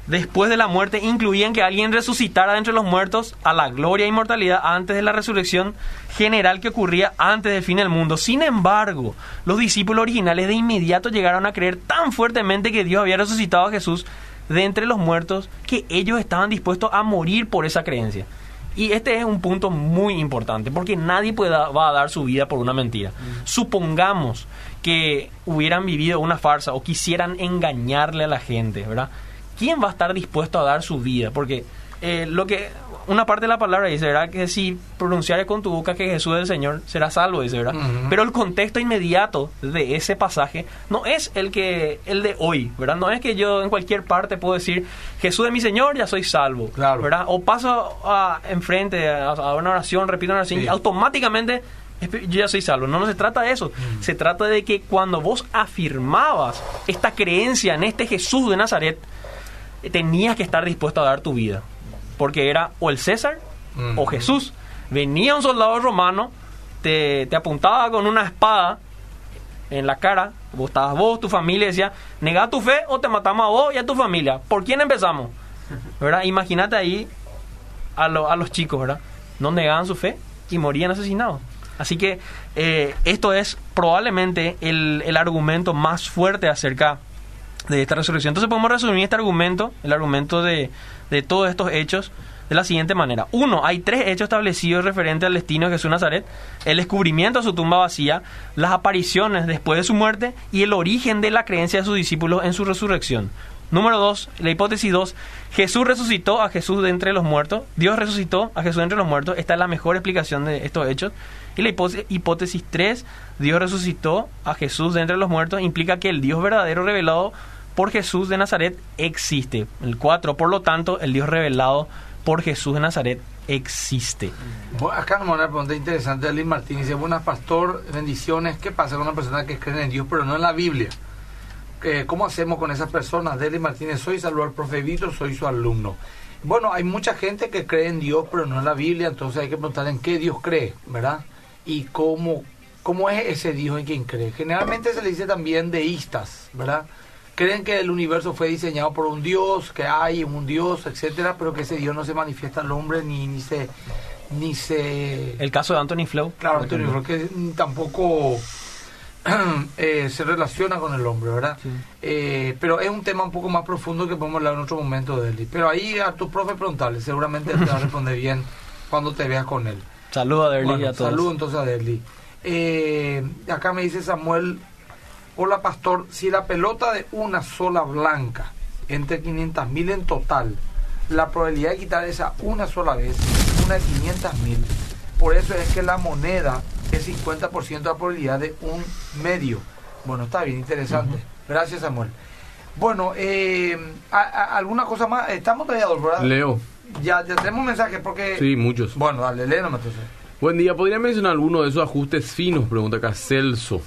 [SPEAKER 3] después de la muerte incluían que alguien resucitara de entre los muertos a la gloria e inmortalidad antes de la resurrección general que ocurría antes del fin del mundo. Sin embargo, los discípulos originales de inmediato llegaron a creer tan fuertemente que Dios había resucitado a Jesús de entre los muertos que ellos estaban dispuestos a morir por esa creencia. Y este es un punto muy importante, porque nadie puede, va a dar su vida por una mentira. Supongamos que hubieran vivido una farsa o quisieran engañarle a la gente, ¿verdad? ¿Quién va a estar dispuesto a dar su vida? Porque eh, lo que una parte de la palabra dice, ¿verdad? Que si pronunciares con tu boca que Jesús es el Señor, será salvo, dice, ¿verdad? Pero el contexto inmediato de ese pasaje no es el que el de hoy, ¿verdad? No es que yo en cualquier parte puedo decir, Jesús es mi Señor, ya soy salvo, claro. ¿verdad? O paso a, enfrente a, una oración, repito una oración y automáticamente yo ya soy salvo. No, no se trata de eso. Se trata de que cuando vos afirmabas esta creencia en este Jesús de Nazaret, tenías que estar dispuesto a dar tu vida. Porque era o el César o Jesús. Venía un soldado romano, te, apuntaba con una espada en la cara, vos estabas vos, tu familia, decía, nega tu fe o te matamos a vos y a tu familia. ¿Por quién empezamos? ¿Verdad? Imagínate ahí a, a los chicos, ¿verdad? No negaban su fe y morían asesinados. Así que eh, esto es probablemente el, el argumento más fuerte acerca de esta resurrección. Entonces podemos resumir este argumento, el argumento de, de todos estos hechos, de la siguiente manera. Uno, hay tres hechos establecidos referentes al destino de Jesús Nazaret. El descubrimiento de su tumba vacía, las apariciones después de su muerte y el origen de la creencia de sus discípulos en su resurrección. Número dos, la hipótesis dos, Jesús resucitó a Jesús de entre los muertos. Dios resucitó a Jesús de entre los muertos. Esta es la mejor explicación de estos hechos. Y la hipótesis tres, Dios resucitó a Jesús de entre los muertos, implica que el Dios verdadero revelado por Jesús de Nazaret existe. El 4, por lo tanto, el Dios revelado por Jesús de Nazaret existe.
[SPEAKER 1] acá nos una pregunta interesante de Martín. Martínez. Dice, buenas pastor, bendiciones. ¿Qué pasa con una persona que cree en Dios pero no en la Biblia? ¿Cómo hacemos con esas personas? Deli Martínez, soy Salvador Profe Víctor, soy su alumno. Bueno, hay mucha gente que cree en Dios pero no en la Biblia, entonces hay que preguntar en qué Dios cree, ¿verdad? Y cómo, cómo es ese Dios en quien cree. Generalmente se le dice también deístas, ¿verdad? Creen que el universo fue diseñado por un Dios, que hay un Dios, etcétera, pero que ese Dios no se manifiesta al hombre ni, ni se ni se
[SPEAKER 3] el caso de Anthony Flow
[SPEAKER 1] claro Anthony Flow que tampoco eh, se relaciona con el hombre verdad eh, pero es un tema un poco más profundo que podemos hablar en otro momento de él. Pero ahí a tu profe preguntarle seguramente te va a responder bien cuando te veas con él.
[SPEAKER 3] Saludos a Derly a todos.
[SPEAKER 1] saludos entonces a Derly eh, acá me dice Samuel Hola pastor, si la pelota de una sola blanca, entre 500 mil en total, la probabilidad de quitar esa una sola vez es una de 500 mil. Por eso es que la moneda es 50% de la probabilidad de un medio. Bueno, está bien, interesante. Gracias, Samuel. Bueno, eh, ¿alguna cosa más? Estamos todavía, ¿verdad?
[SPEAKER 2] Leo.
[SPEAKER 1] Ya, ya tenemos mensajes porque...
[SPEAKER 2] Sí, muchos.
[SPEAKER 1] Bueno, dale, léenos entonces.
[SPEAKER 2] Buen día, ¿podría mencionar alguno de esos ajustes finos? Pregunta acá Celso.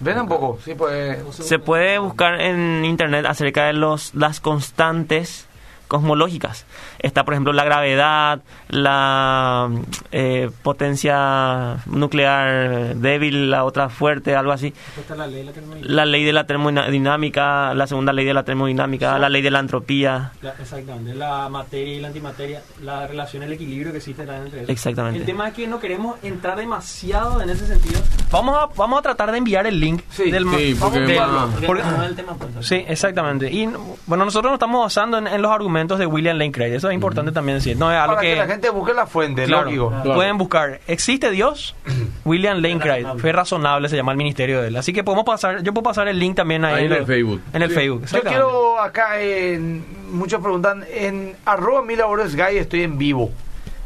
[SPEAKER 1] Ven un poco, sí, pues...
[SPEAKER 4] Se puede buscar en internet acerca de los las constantes cosmológicas. Está, por ejemplo, la gravedad, la eh, potencia nuclear débil, la otra fuerte, algo así. La ley, la, ley de la termodinámica, la segunda ley de la termodinámica, la ley de la entropía.
[SPEAKER 5] exactamente, la materia y la antimateria, la relación, el equilibrio que existe entre ellos.
[SPEAKER 4] Exactamente.
[SPEAKER 5] El tema es que no queremos entrar demasiado en ese sentido. Vamos a, vamos a tratar de enviar el link
[SPEAKER 2] sí, del sí, porque,
[SPEAKER 5] sí, exactamente. Y bueno, nosotros nos estamos basando en los argumentos de William Lane Craig. Eso es importante también decir. No es algo
[SPEAKER 1] Para que, la gente busque la fuente, lógico.
[SPEAKER 5] Pueden buscar, ¿existe Dios? William Lane Craig. Fue razonable, se llama el ministerio de él. Así que podemos pasar, yo puedo pasar el link también ahí,
[SPEAKER 2] en, el Facebook.
[SPEAKER 5] En el Facebook.
[SPEAKER 1] Yo quiero acá, en, muchos preguntan, en arroba mil gay estoy en vivo.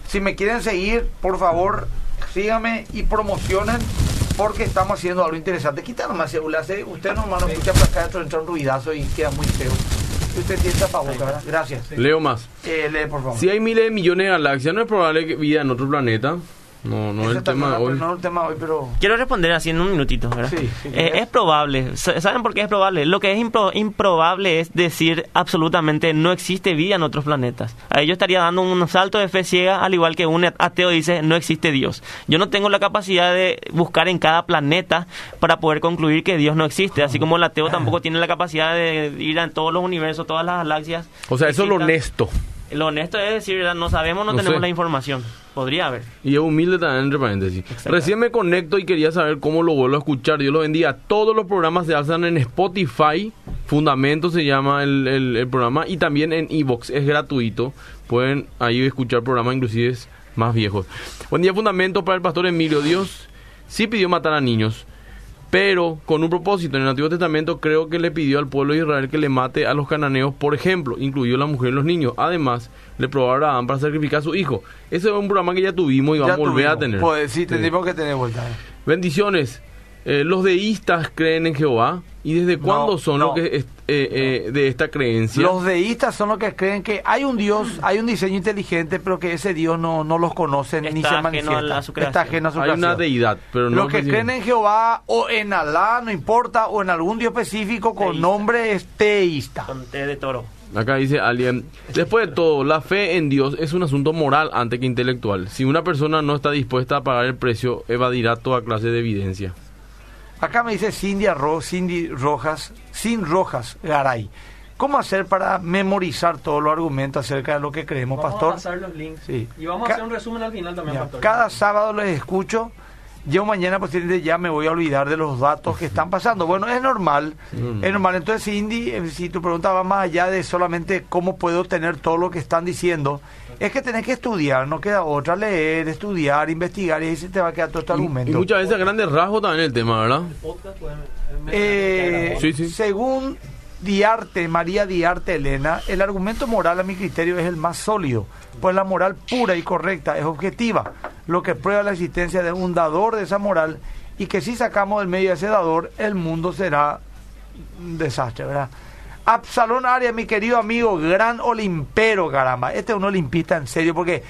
[SPEAKER 1] Si me quieren seguir, por favor, síganme y promocionen porque estamos haciendo algo interesante. Quita nomás celular. Usted no escucha para acá entra un ruidazo y queda muy feo usted tiene boca, ¿verdad? Gracias.
[SPEAKER 2] Leo más.
[SPEAKER 1] Eh, lee, por favor.
[SPEAKER 2] Si hay miles de millones de galaxias, no es probable que vida en otro planeta. No, no es el tema de hoy.
[SPEAKER 1] No el tema hoy, pero...
[SPEAKER 4] Quiero responder así en un minutito, ¿verdad? Sí, eh, es probable. ¿Saben por qué es probable? Lo que es improbable es decir absolutamente no existe vida en otros planetas. Ahí yo estaría dando un salto de fe ciega, al igual que un ateo dice no existe Dios. Yo no tengo la capacidad de buscar en cada planeta para poder concluir que Dios no existe, así como el ateo tampoco tiene la capacidad de ir a todos los universos, todas las galaxias.
[SPEAKER 2] O sea, eso es lo honesto.
[SPEAKER 4] Lo honesto es decir, no sabemos, no, tenemos la información. Podría haber.
[SPEAKER 2] Y es humilde también, entre paréntesis. Recién me conecto y quería saber cómo lo vuelvo a escuchar. Yo lo bendiga. Todos los programas se hacen en Spotify. Fundamento se llama el, el, programa. Y también en Evox. Es gratuito. Pueden ahí escuchar programas inclusive más viejos. Buen día, Fundamento para el pastor Emilio. Dios sí pidió matar a niños pero con un propósito. En el Antiguo Testamento creo que le pidió al pueblo de Israel que le mate a los cananeos, por ejemplo, incluyó la mujer y los niños. Además, le probó a Abraham para sacrificar a su hijo. Ese es un programa que ya tuvimos y vamos a volver a tener.
[SPEAKER 1] Pues sí, tenemos que tener vuelta.
[SPEAKER 2] Bendiciones. Eh, los deístas creen en Jehová. ¿Y desde cuándo son los que eh, eh, de esta creencia?
[SPEAKER 1] Los deístas son los que creen que hay un Dios, hay un diseño inteligente, pero que ese Dios no, no los conoce ni se manifiesta.
[SPEAKER 4] Está
[SPEAKER 1] ajeno a su
[SPEAKER 2] Hay una deidad, pero no.
[SPEAKER 1] Los que creen en Jehová o en Alá, no importa, o en algún Dios específico con nombre es teísta.
[SPEAKER 4] Con té de toro.
[SPEAKER 2] Acá dice alguien, después de todo, la fe en Dios es un asunto moral antes que intelectual. Si una persona no está dispuesta a pagar el precio, evadirá toda clase de evidencia.
[SPEAKER 1] Acá me dice Cindy, Cindy Rojas, Sin Rojas Garay. ¿Cómo hacer para memorizar todos los argumentos acerca de lo que creemos, Pastor?
[SPEAKER 5] Vamos a pasar los links. Sí. Y vamos a hacer un resumen al final también, Pastor.
[SPEAKER 1] Cada sábado les escucho. Yo mañana posiblemente ya me voy a olvidar de los datos que están pasando. Bueno, es normal. Es normal. Entonces, Cindy, eh, si tu pregunta va más allá de solamente cómo puedo tener todo lo que están diciendo, es que tenés que estudiar, no queda otra, leer, estudiar, investigar y ahí se te va a quedar todo este argumento.
[SPEAKER 2] Y muchas veces a grandes rasgos también el tema, ¿verdad?
[SPEAKER 1] Eh, sí, sí. Según Diarte, María Diarte Elena, el argumento moral a mi criterio es el más sólido, pues la moral pura y correcta es objetiva, lo que prueba la existencia de un dador de esa moral y que si sacamos del medio de ese dador, el mundo será un desastre, ¿verdad? Absalón Arias, mi querido amigo, gran olimpero, caramba. Este es un olimpista en serio, porque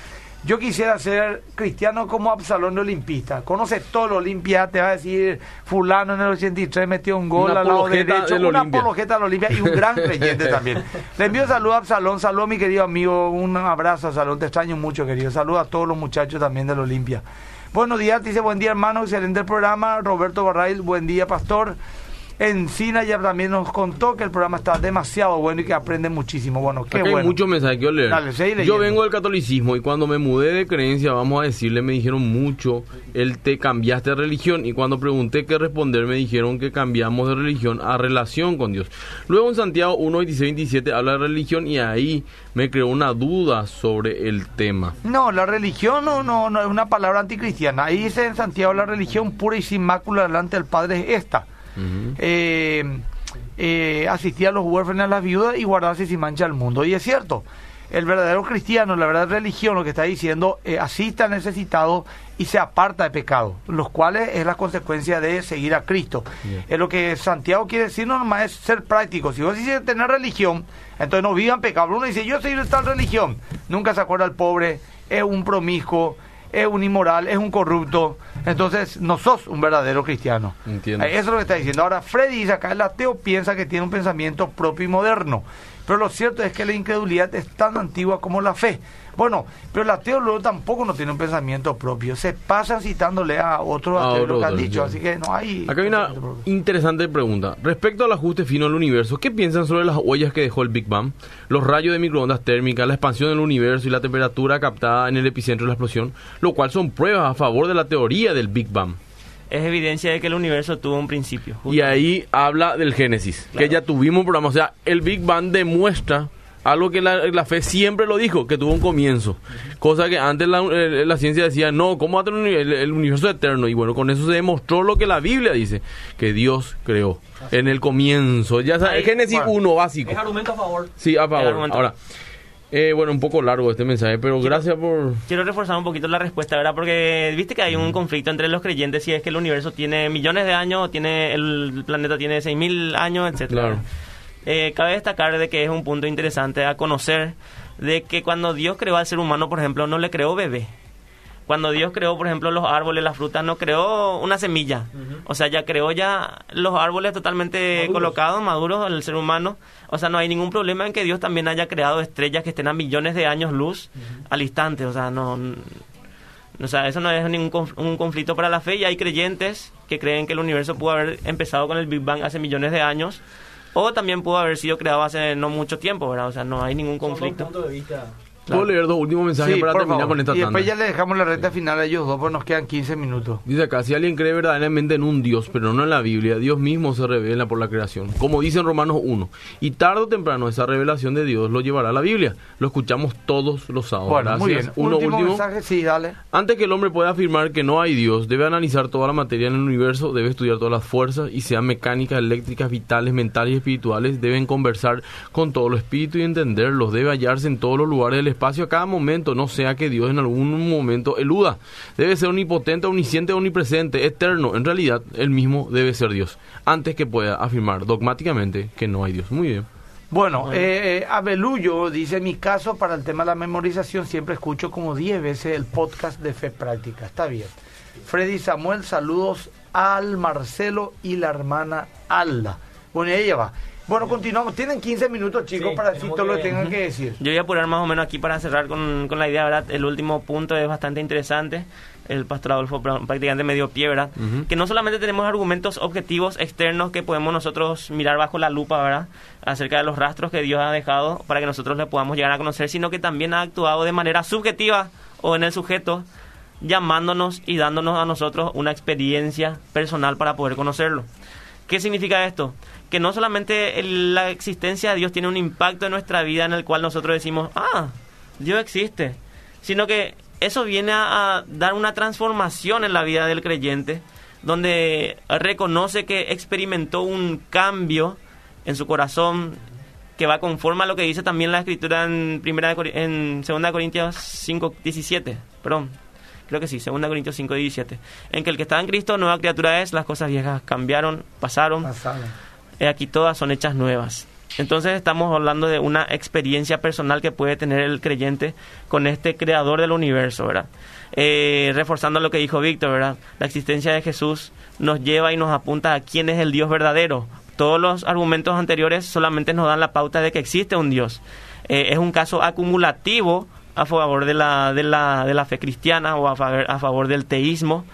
[SPEAKER 1] yo quisiera ser cristiano como Absalón de olimpista. Conoce todo el Olimpia, te va a decir, fulano en el 83 metió un gol al lado derecho, una apologeta la Olimpia y un gran creyente también. Le envío saludos a Absalón, saludos mi querido amigo, un abrazo a Absalón, te extraño mucho, querido. Saludos a todos los muchachos también del Olimpia. Buenos días, dice buen día hermano, excelente el programa. Roberto Barrail, buen día pastor. Encina ya también nos contó que el programa está demasiado bueno y que aprende muchísimo. Bueno, qué bueno.
[SPEAKER 2] Hay muchos mensajes que leer. Yo vengo del catolicismo y cuando me mudé de creencia, vamos a decirle, me dijeron mucho, él te cambiaste de religión y cuando pregunté qué responder me dijeron que cambiamos de religión a relación con Dios. Luego en Santiago 1, 26, 27 habla de religión y ahí me creó una duda sobre el tema.
[SPEAKER 1] No, la religión no, no, no es una palabra anticristiana. Ahí dice en Santiago la religión pura y sin mácula delante del Padre es esta eh, eh, asistir a los huérfanos, a las viudas y guardarse sin mancha al mundo. Y es cierto, el verdadero cristiano, la verdadera religión, lo que está diciendo, eh, asista al necesitado y se aparta de pecado, los cuales es la consecuencia de seguir a Cristo. Es lo que Santiago quiere decir no nomás es ser práctico. Si vos dices tener religión, entonces no vivan pecado. Uno dice, yo soy de tal religión. Nunca se acuerda al pobre, es un promiscuo, es un inmoral, es un corrupto. Entonces no sos un verdadero cristiano.
[SPEAKER 2] Entiendo.
[SPEAKER 1] Eso es lo que está diciendo. Ahora, Freddy dice acá, el ateo piensa que tiene un pensamiento propio y moderno. Pero lo cierto es que la incredulidad es tan antigua como la fe. Bueno, pero el ateo luego tampoco no tiene un pensamiento propio. Se pasan citándole a otros ateos lo que han dicho. Así que no hay.
[SPEAKER 2] Acá hay una interesante pregunta. Respecto al ajuste fino del universo, ¿qué piensan sobre las huellas que dejó el Big Bang? Los rayos de microondas térmicas, la expansión del universo y la temperatura captada en el epicentro de la explosión, lo cual son pruebas a favor de la teoría del Big Bang
[SPEAKER 4] es evidencia de que el universo tuvo un principio.
[SPEAKER 2] Y ahí habla del Génesis, que ya tuvimos un programa. O sea, el Big Bang demuestra algo que la, fe siempre lo dijo, que tuvo un comienzo. Cosa que antes la, la ciencia decía, no, ¿cómo va a tener el, el, universo eterno? Y bueno, con eso se demostró lo que la Biblia dice, que Dios creó en el comienzo. Ya sabes, Génesis 1 básico.
[SPEAKER 5] Es argumento a favor.
[SPEAKER 2] Sí, a favor. Ahora, eh, bueno, un poco largo este mensaje, pero gracias por...
[SPEAKER 4] Quiero reforzar un poquito la respuesta, ¿verdad? Porque viste que hay un conflicto entre los creyentes si es que el universo tiene millones de años, tiene el planeta tiene 6.000 años, etcétera. Claro. Eh, cabe destacar de que es un punto interesante a conocer de que cuando Dios creó al ser humano, por ejemplo, no le creó bebé cuando Dios creó, por ejemplo, los árboles, las frutas, no creó una semilla. O sea, ya creó ya los árboles totalmente colocados, maduros al ser humano. O sea, no hay ningún problema en que Dios también haya creado estrellas que estén a millones de años luz al instante. O sea, no, o sea, eso no es ningún un conflicto para la fe y hay creyentes que creen que el universo pudo haber empezado con el Big Bang hace millones de años o también pudo haber sido creado hace no mucho tiempo, ¿verdad? O sea, no hay ningún conflicto.
[SPEAKER 2] ¿Puedo leer dos últimos mensajes para terminar con esta
[SPEAKER 1] Y después ya le dejamos la recta final a ellos dos, pues nos quedan 15 minutos.
[SPEAKER 2] Dice acá, si alguien cree verdaderamente en un Dios, pero no en la Biblia, Dios mismo se revela por la creación. Como dice en Romanos 1. Y tarde o temprano esa revelación de Dios lo llevará a la Biblia. Lo escuchamos todos los sábados.
[SPEAKER 1] Bueno, muy bien. Uno último, mensaje, sí, dale.
[SPEAKER 2] Antes que el hombre pueda afirmar que no hay Dios, debe analizar toda la materia en el universo, debe estudiar todas las fuerzas, y sean mecánicas, eléctricas, vitales, mentales y espirituales, deben conversar con todo los espíritus y entenderlos, debe hallarse en todos los lugares del espacio a cada momento no sea que Dios en algún momento eluda. Debe ser omnipotente, omnisciente, omnipresente, eterno. En realidad, él mismo debe ser Dios, antes que pueda afirmar dogmáticamente que no hay Dios. Muy bien.
[SPEAKER 1] Bueno, eh, Abelullo dice, en mi caso, para el tema de la memorización, siempre escucho como 10 veces el podcast de Fe Práctica. Está bien. Freddy Samuel, saludos al Marcelo y la hermana Alda. Bueno, ella va. Bueno, continuamos. Tienen 15 minutos, chicos, para decir todo lo que tengan que decir.
[SPEAKER 4] Yo voy a apurar más o menos aquí para cerrar con, con la idea, ¿verdad? El último punto es bastante interesante. El pastor Adolfo prácticamente me dio pie, ¿verdad? Que no solamente tenemos argumentos objetivos externos que podemos nosotros mirar bajo la lupa, ¿verdad? Acerca de los rastros que Dios ha dejado para que nosotros le podamos llegar a conocer, sino que también ha actuado de manera subjetiva o en el sujeto, llamándonos y dándonos a nosotros una experiencia personal para poder conocerlo. ¿Qué significa esto? Que no solamente la existencia de Dios tiene un impacto en nuestra vida en el cual nosotros decimos, ah, Dios existe, sino que eso viene a, dar una transformación en la vida del creyente, donde reconoce que experimentó un cambio en su corazón que va conforme a lo que dice también la escritura en primera en 2 Corintios 5 17, perdón, creo que sí, 2 Corintios 5, 17, en que el que está en Cristo, nueva criatura es, las cosas viejas cambiaron, pasaron, aquí todas son hechas nuevas. Entonces estamos hablando de una experiencia personal que puede tener el creyente con este creador del universo, ¿verdad? Eh, reforzando lo que dijo Víctor, ¿verdad? La existencia de Jesús nos lleva y nos apunta a quién es el Dios verdadero. Todos los argumentos anteriores solamente nos dan la pauta de que existe un Dios. Eh, es un caso acumulativo a favor de la, de la, de la fe cristiana o a favor del teísmo.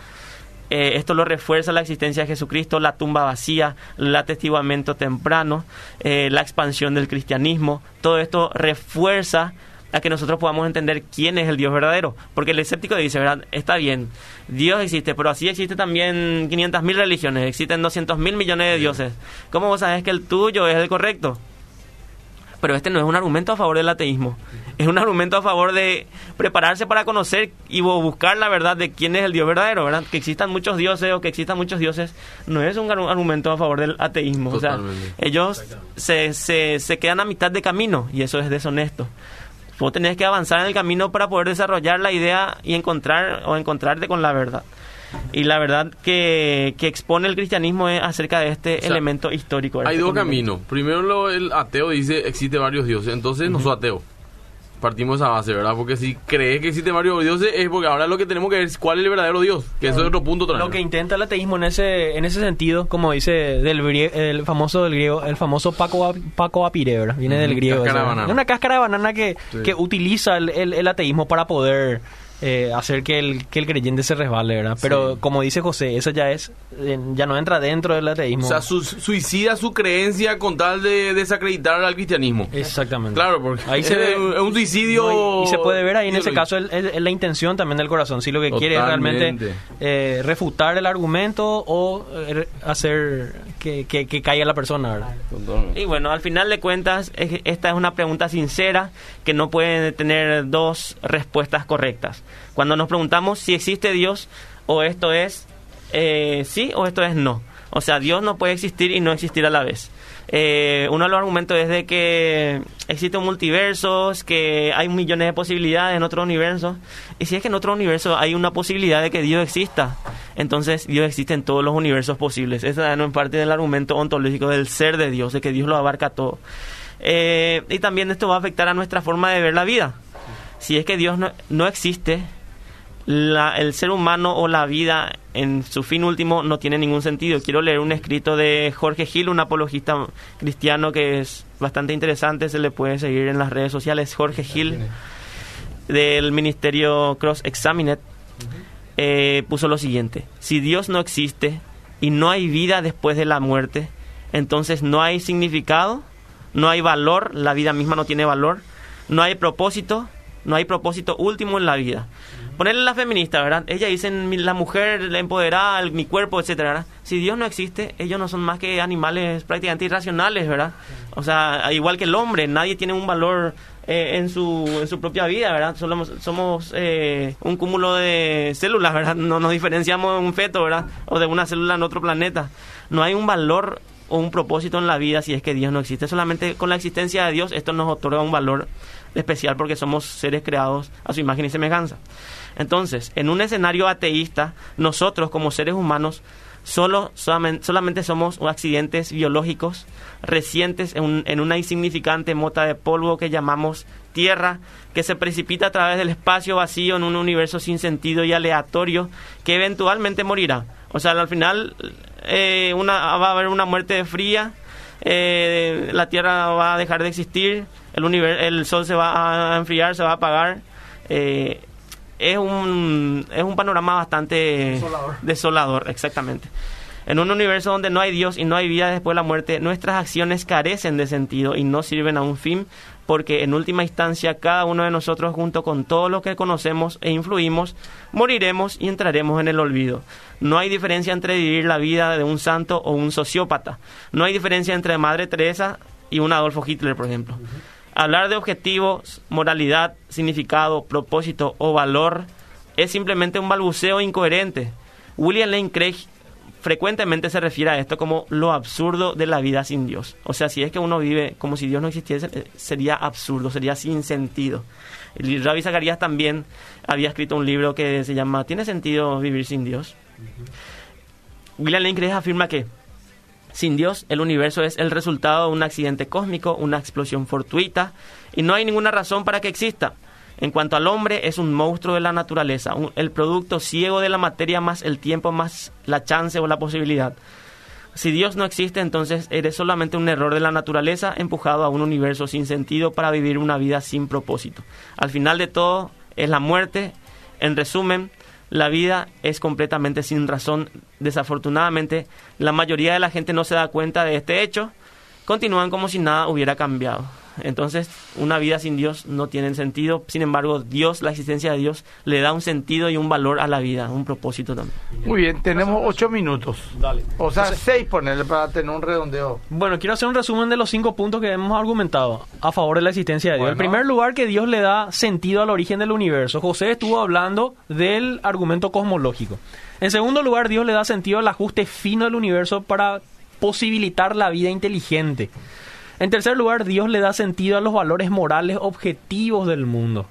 [SPEAKER 4] Eh, esto lo refuerza la existencia de Jesucristo, la tumba vacía, el atestiguamiento temprano, eh, la expansión del cristianismo. Todo esto refuerza a que nosotros podamos entender quién es el Dios verdadero. Porque el escéptico dice, ¿verdad? Está bien, Dios existe, pero así existe también 500.000 religiones, existen 200.000 millones de dioses. ¿Cómo vos sabés que el tuyo es el correcto? Pero este no es un argumento a favor del ateísmo. Es un argumento a favor de prepararse para conocer y buscar la verdad de quién es el Dios verdadero, ¿verdad? Que existan muchos dioses o que existan muchos dioses no es un argumento a favor del ateísmo. O sea, ellos se, se, se quedan a mitad de camino y eso es deshonesto. Vos tenés que avanzar en el camino para poder desarrollar la idea y encontrar o encontrarte con la verdad. Y la verdad que, que expone el cristianismo es acerca de este elemento histórico.
[SPEAKER 2] Hay
[SPEAKER 4] este
[SPEAKER 2] dos caminos. Primero lo, el ateo dice existe varios dioses, entonces no soy ateo partimos a esa base, ¿verdad? Porque si crees que existe varios dioses es porque ahora lo que tenemos que ver es cuál es el verdadero Dios, que eso es otro punto
[SPEAKER 3] Lo que intenta el ateísmo en ese en ese sentido, como dice del el famoso del griego, el famoso Paco Paco Apire, ¿verdad? Viene del griego. Es una cáscara de banana que, que utiliza el, el ateísmo para poder eh, hacer que el, que el creyente se resbale, ¿verdad? Pero como dice José, eso ya es, ya no entra dentro del ateísmo.
[SPEAKER 2] O sea, suicida su creencia con tal de desacreditar al cristianismo.
[SPEAKER 3] Exactamente.
[SPEAKER 2] Claro, porque ahí se ve un suicidio.
[SPEAKER 3] y, se puede ver ahí en ese caso es la intención también del corazón. Si lo que quiere es realmente eh, refutar el argumento o eh, hacer que, que, caiga la persona, ¿verdad?
[SPEAKER 4] Y bueno, al final de cuentas, esta es una pregunta sincera que no puede tener dos respuestas correctas. Cuando nos preguntamos si existe Dios o esto es eh, sí o esto es no. O sea, Dios no puede existir y no existir a la vez. Eh, uno de los argumentos es de que existen multiversos, que hay millones de posibilidades en otro universo. Y si es que en otro universo hay una posibilidad de que Dios exista, entonces Dios existe en todos los universos posibles. Esa no es parte del argumento ontológico del ser de Dios, de que Dios lo abarca todo. Eh, y también esto va a afectar a nuestra forma de ver la vida. Si es que Dios no, no existe, el ser humano o la vida en su fin último no tiene ningún sentido. Quiero leer un escrito de Jorge Gil, un apologista cristiano que es bastante interesante, se le puede seguir en las redes sociales. Jorge Gil, del ministerio Cross Examinet, eh, puso lo siguiente, si Dios no existe y no hay vida después de la muerte, entonces no hay significado, no hay valor, la vida misma no tiene valor, no hay propósito, no hay propósito último en la vida. Ponerle la feminista, ¿verdad? Ella dicen la mujer, la empoderada, mi cuerpo, etcétera, Si Dios no existe, ellos no son más que animales prácticamente irracionales, ¿verdad? O sea, igual que el hombre, nadie tiene un valor eh, en, su, en su propia vida, ¿verdad? Somos, somos eh, un cúmulo de células, ¿verdad? No nos diferenciamos de un feto, ¿verdad? O de una célula en otro planeta. No hay un valor un propósito en la vida si es que Dios no existe. Solamente con la existencia de Dios esto nos otorga un valor especial porque somos seres creados a su imagen y semejanza. Entonces, en un escenario ateísta, nosotros como seres humanos solo, solamente, somos accidentes biológicos recientes en, en, una insignificante mota de polvo que llamamos Tierra, que se precipita a través del espacio vacío en un universo sin sentido y aleatorio que eventualmente morirá. O sea, al final eh, una, va a haber una muerte fría, eh, la Tierra va a dejar de existir, el, el Sol se va a enfriar, se va a apagar. Eh, es un, es un panorama bastante desolador. exactamente. En un universo donde no hay Dios y no hay vida después de la muerte, nuestras acciones carecen de sentido y no sirven a un fin, porque en última instancia cada uno de nosotros, junto con todo lo que conocemos e influimos, moriremos y entraremos en el olvido. No hay diferencia entre vivir la vida de un santo o un sociópata. No hay diferencia entre Madre Teresa y un Adolfo Hitler, por ejemplo. Hablar de objetivos, moralidad, significado, propósito o valor es simplemente un balbuceo incoherente. William Lane Craig frecuentemente se refiere a esto como lo absurdo de la vida sin Dios. O sea, si es que uno vive como si Dios no existiese, eh, sería absurdo, sería sin sentido. El Rabbi Zacarías también había escrito un libro que se llama ¿Tiene sentido vivir sin Dios? William Lane Craig afirma que sin Dios, el universo es el resultado de un accidente cósmico, una explosión fortuita, y no hay ninguna razón para que exista. En cuanto al hombre, es un monstruo de la naturaleza, el producto ciego de la materia más el tiempo más la chance o la posibilidad. Si Dios no existe, entonces eres solamente un error de la naturaleza empujado a un universo sin sentido para vivir una vida sin propósito. Al final de todo, es la muerte. En resumen, la vida es completamente sin razón. Desafortunadamente, la mayoría de la gente no se da cuenta de este hecho. Continúan como si nada hubiera cambiado. Entonces, una vida sin Dios no tiene sentido. Sin embargo, Dios, la existencia de Dios, le da un sentido y un valor a la vida, un propósito también.
[SPEAKER 1] Muy bien, tenemos ocho minutos. Dale. O sea, seis ponerle para tener un redondeo.
[SPEAKER 3] Bueno, quiero hacer un resumen de los cinco puntos que hemos argumentado a favor de la existencia de Dios. En primer lugar, que Dios le da sentido al origen del universo. José estuvo hablando del argumento cosmológico. En segundo lugar, Dios le da sentido al ajuste fino del universo para posibilitar la vida inteligente. En tercer lugar, Dios le da sentido a los valores morales objetivos del mundo.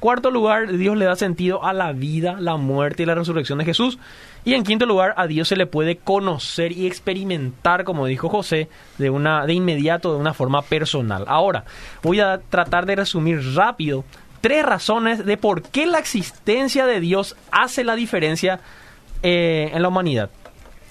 [SPEAKER 3] Cuarto lugar, Dios le da sentido a la vida, la muerte y la resurrección de Jesús. Y en quinto lugar, a Dios se le puede conocer y experimentar, como dijo José, de, una, de inmediato, de una forma personal. Ahora, voy a tratar de resumir rápido tres razones de por qué la existencia de Dios hace la diferencia eh, en la humanidad.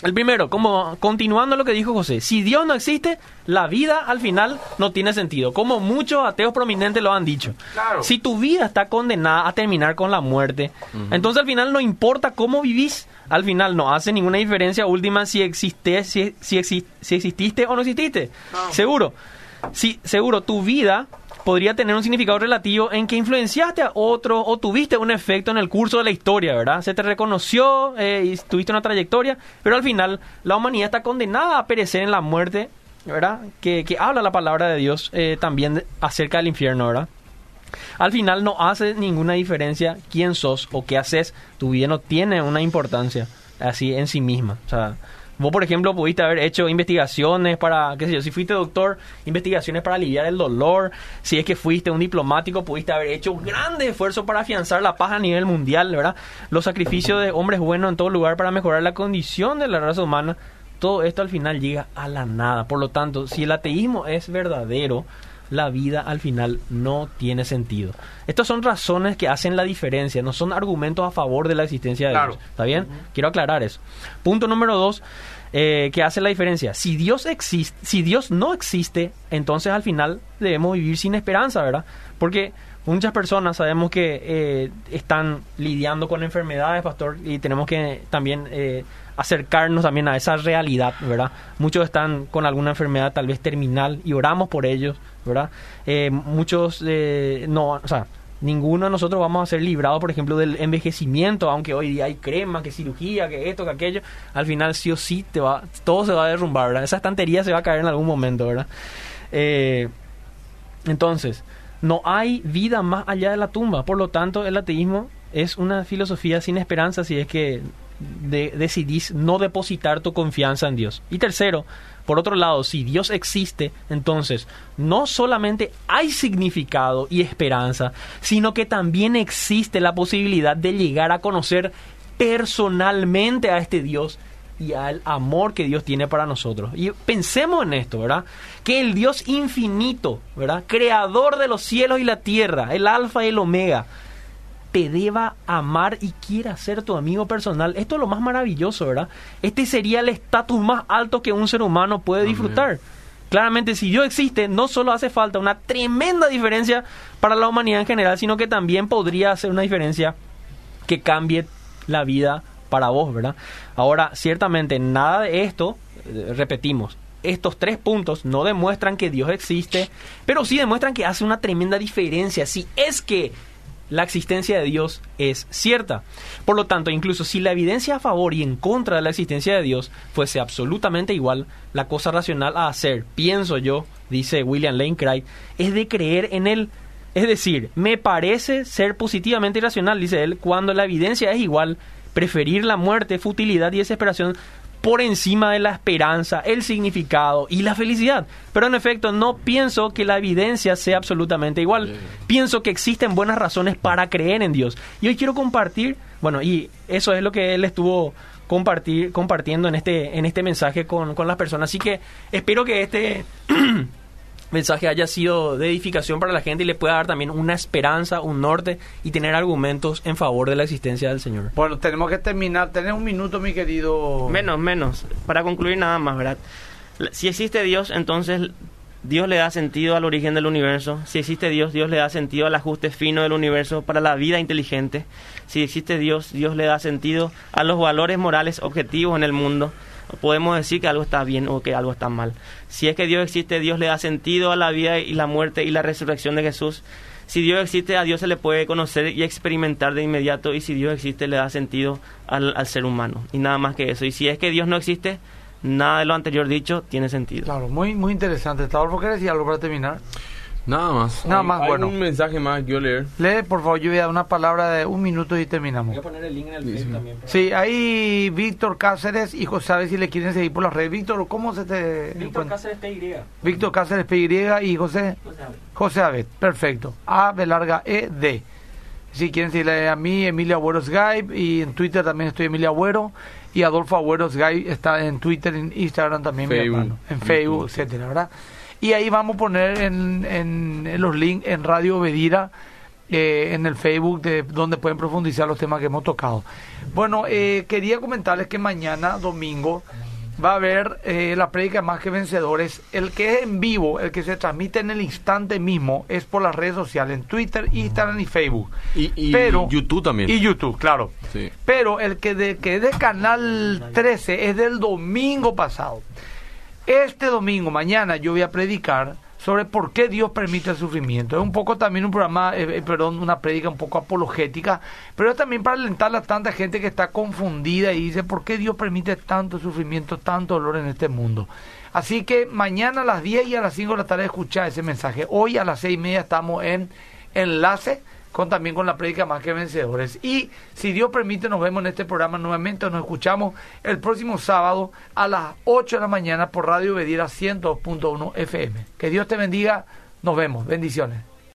[SPEAKER 3] El primero, como continuando lo que dijo José, si Dios no existe, la vida al final no tiene sentido, como muchos ateos prominentes lo han dicho. Si tu vida está condenada a terminar con la muerte, entonces al final no importa cómo vivís, al final no hace ninguna diferencia última si, existe, si, si, exististe o no exististe. Seguro, si, seguro tu vida podría tener un significado relativo en que influenciaste a otro o tuviste un efecto en el curso de la historia, ¿verdad? Se te reconoció eh, y tuviste una trayectoria, pero al final la humanidad está condenada a perecer en la muerte, ¿verdad? Que, habla la palabra de Dios eh, también acerca del infierno, ¿verdad? Al final no hace ninguna diferencia quién sos o qué haces, tu vida no tiene una importancia así en sí misma, o sea... Vos, por ejemplo, pudiste haber hecho investigaciones para, qué sé yo, si fuiste doctor, investigaciones para aliviar el dolor. Si es que fuiste un diplomático, pudiste haber hecho grandes esfuerzos para afianzar la paz a nivel mundial, ¿verdad? Los sacrificios de hombres buenos en todo lugar para mejorar la condición de la raza humana. Todo esto al final llega a la nada. Por lo tanto, si el ateísmo es verdadero, la vida al final no tiene sentido. Estas son razones que hacen la diferencia, no son argumentos a favor de la existencia de Dios. ¿Está bien? Quiero aclarar eso. Punto número dos, eh, que hace la diferencia. Si Dios existe, si Dios no existe, entonces al final debemos vivir sin esperanza, ¿verdad? Porque muchas personas sabemos que eh, están lidiando con enfermedades, pastor, y tenemos que también eh, acercarnos también a esa realidad, ¿verdad? Muchos están con alguna enfermedad tal vez terminal y oramos por ellos, ¿verdad? Muchos no, o sea, ninguno de nosotros vamos a ser librados, por ejemplo, del envejecimiento, aunque hoy día hay crema, que cirugía, que esto, que aquello, al final sí o sí te va, todo se va a derrumbar, ¿verdad? Esa estantería se va a caer en algún momento, ¿verdad? Eh, entonces, no hay vida más allá de la tumba, por lo tanto, el ateísmo es una filosofía sin esperanza si es que decidís no depositar tu confianza en Dios. Y tercero, por otro lado, si Dios existe, entonces no solamente hay significado y esperanza, sino que también existe la posibilidad de llegar a conocer personalmente a este Dios y al amor que Dios tiene para nosotros. Y pensemos en esto, ¿verdad? Que el Dios infinito, ¿verdad? Creador de los cielos y la tierra, el alfa y el omega, te deba amar y quiera ser tu amigo personal. Esto es lo más maravilloso, ¿verdad? Este sería el estatus más alto que un ser humano puede disfrutar. Claramente, si Dios existe, no solo hace falta una tremenda diferencia para la humanidad en general, sino que también podría hacer una diferencia que cambie la vida para vos, ¿verdad? Ahora, ciertamente, nada de esto, eh, repetimos, estos tres puntos no demuestran que Dios existe, pero sí demuestran que hace una tremenda diferencia. Si es que la existencia de Dios es cierta. Por lo tanto, incluso si la evidencia a favor y en contra de la existencia de Dios fuese absolutamente igual, la cosa racional a hacer, pienso yo, dice William Lane Craig, es de creer en él. Es decir, me parece ser positivamente irracional, dice él, cuando la evidencia es igual, preferir la muerte, futilidad y desesperación por encima de la esperanza, el significado y la felicidad. Pero en efecto, no pienso que la evidencia sea absolutamente igual. Pienso que existen buenas razones para creer en Dios. Y hoy quiero compartir, bueno, y eso es lo que él estuvo compartir, compartiendo en este, en este mensaje con, con las personas. Así que espero que este mensaje haya sido de edificación para la gente y le pueda dar también una esperanza, un norte y tener argumentos en favor de la existencia del Señor.
[SPEAKER 1] Bueno, tenemos que terminar. Tener un minuto, mi querido.
[SPEAKER 4] Menos, menos. Para concluir nada más, ¿verdad? Si existe Dios, entonces Dios le da sentido al origen del universo. Si existe Dios, Dios le da sentido al ajuste fino del universo para la vida inteligente. Si existe Dios, Dios le da sentido a los valores morales objetivos en el mundo podemos decir que algo está bien o que algo está mal. Si es que Dios existe, Dios le da sentido a la vida y la muerte y la resurrección de Jesús. Si Dios existe, a Dios se le puede conocer y experimentar de inmediato. Y si Dios existe, le da sentido al, ser humano. Y nada más que eso. Y si es que Dios no existe, nada de lo anterior dicho tiene sentido.
[SPEAKER 1] Claro, muy, muy interesante. ¿por qué decir algo para terminar?
[SPEAKER 2] Nada más.
[SPEAKER 1] Nada más, bueno.
[SPEAKER 2] un mensaje más que yo leer?
[SPEAKER 1] Lee, por favor, yo voy a dar una palabra de un minuto y terminamos.
[SPEAKER 5] Voy a poner el link en el Facebook también.
[SPEAKER 1] Sí, ahí Víctor Cáceres y José si le quieren seguir por las redes. Víctor, ¿cómo se te
[SPEAKER 5] Víctor Cáceres PY.
[SPEAKER 1] Víctor Cáceres PY y José José Abed. perfecto. A B larga E D. Si quieren seguirle a mí, Emilia Agüero Skype y en Twitter también estoy Emilia Agüero y Adolfo Agüero Skype está en Twitter, en Instagram también,
[SPEAKER 2] Facebook,
[SPEAKER 1] en Facebook, etcétera, ¿verdad? Y ahí vamos a poner en, en, los links en Radio Bedira, eh, en el Facebook, de donde pueden profundizar los temas que hemos tocado. Bueno, eh, quería comentarles que mañana, domingo, va a haber eh, la prédica Más que Vencedores. El que es en vivo, el que se transmite en el instante mismo, es por las redes sociales, en Twitter, Instagram y Facebook.
[SPEAKER 2] Y, YouTube también.
[SPEAKER 1] Y YouTube, claro. Pero el que, de, que es de Canal 13 es del domingo pasado. Este domingo, mañana, yo voy a predicar sobre por qué Dios permite el sufrimiento. Es un poco también un programa, eh, eh, perdón, una prédica un poco apologética, pero es también para alentar a tanta gente que está confundida y dice por qué Dios permite tanto sufrimiento, tanto dolor en este mundo. Así que mañana a las 10 y a las 5 de la tarde escuchar ese mensaje. Hoy a las 6 y media estamos en enlace con también con la prédica más que vencedores. Y si Dios permite, nos vemos en este programa nuevamente, nos escuchamos el próximo sábado a las 8 de la mañana por Radio Bedira 102.1 FM. Que Dios te bendiga, nos vemos, bendiciones.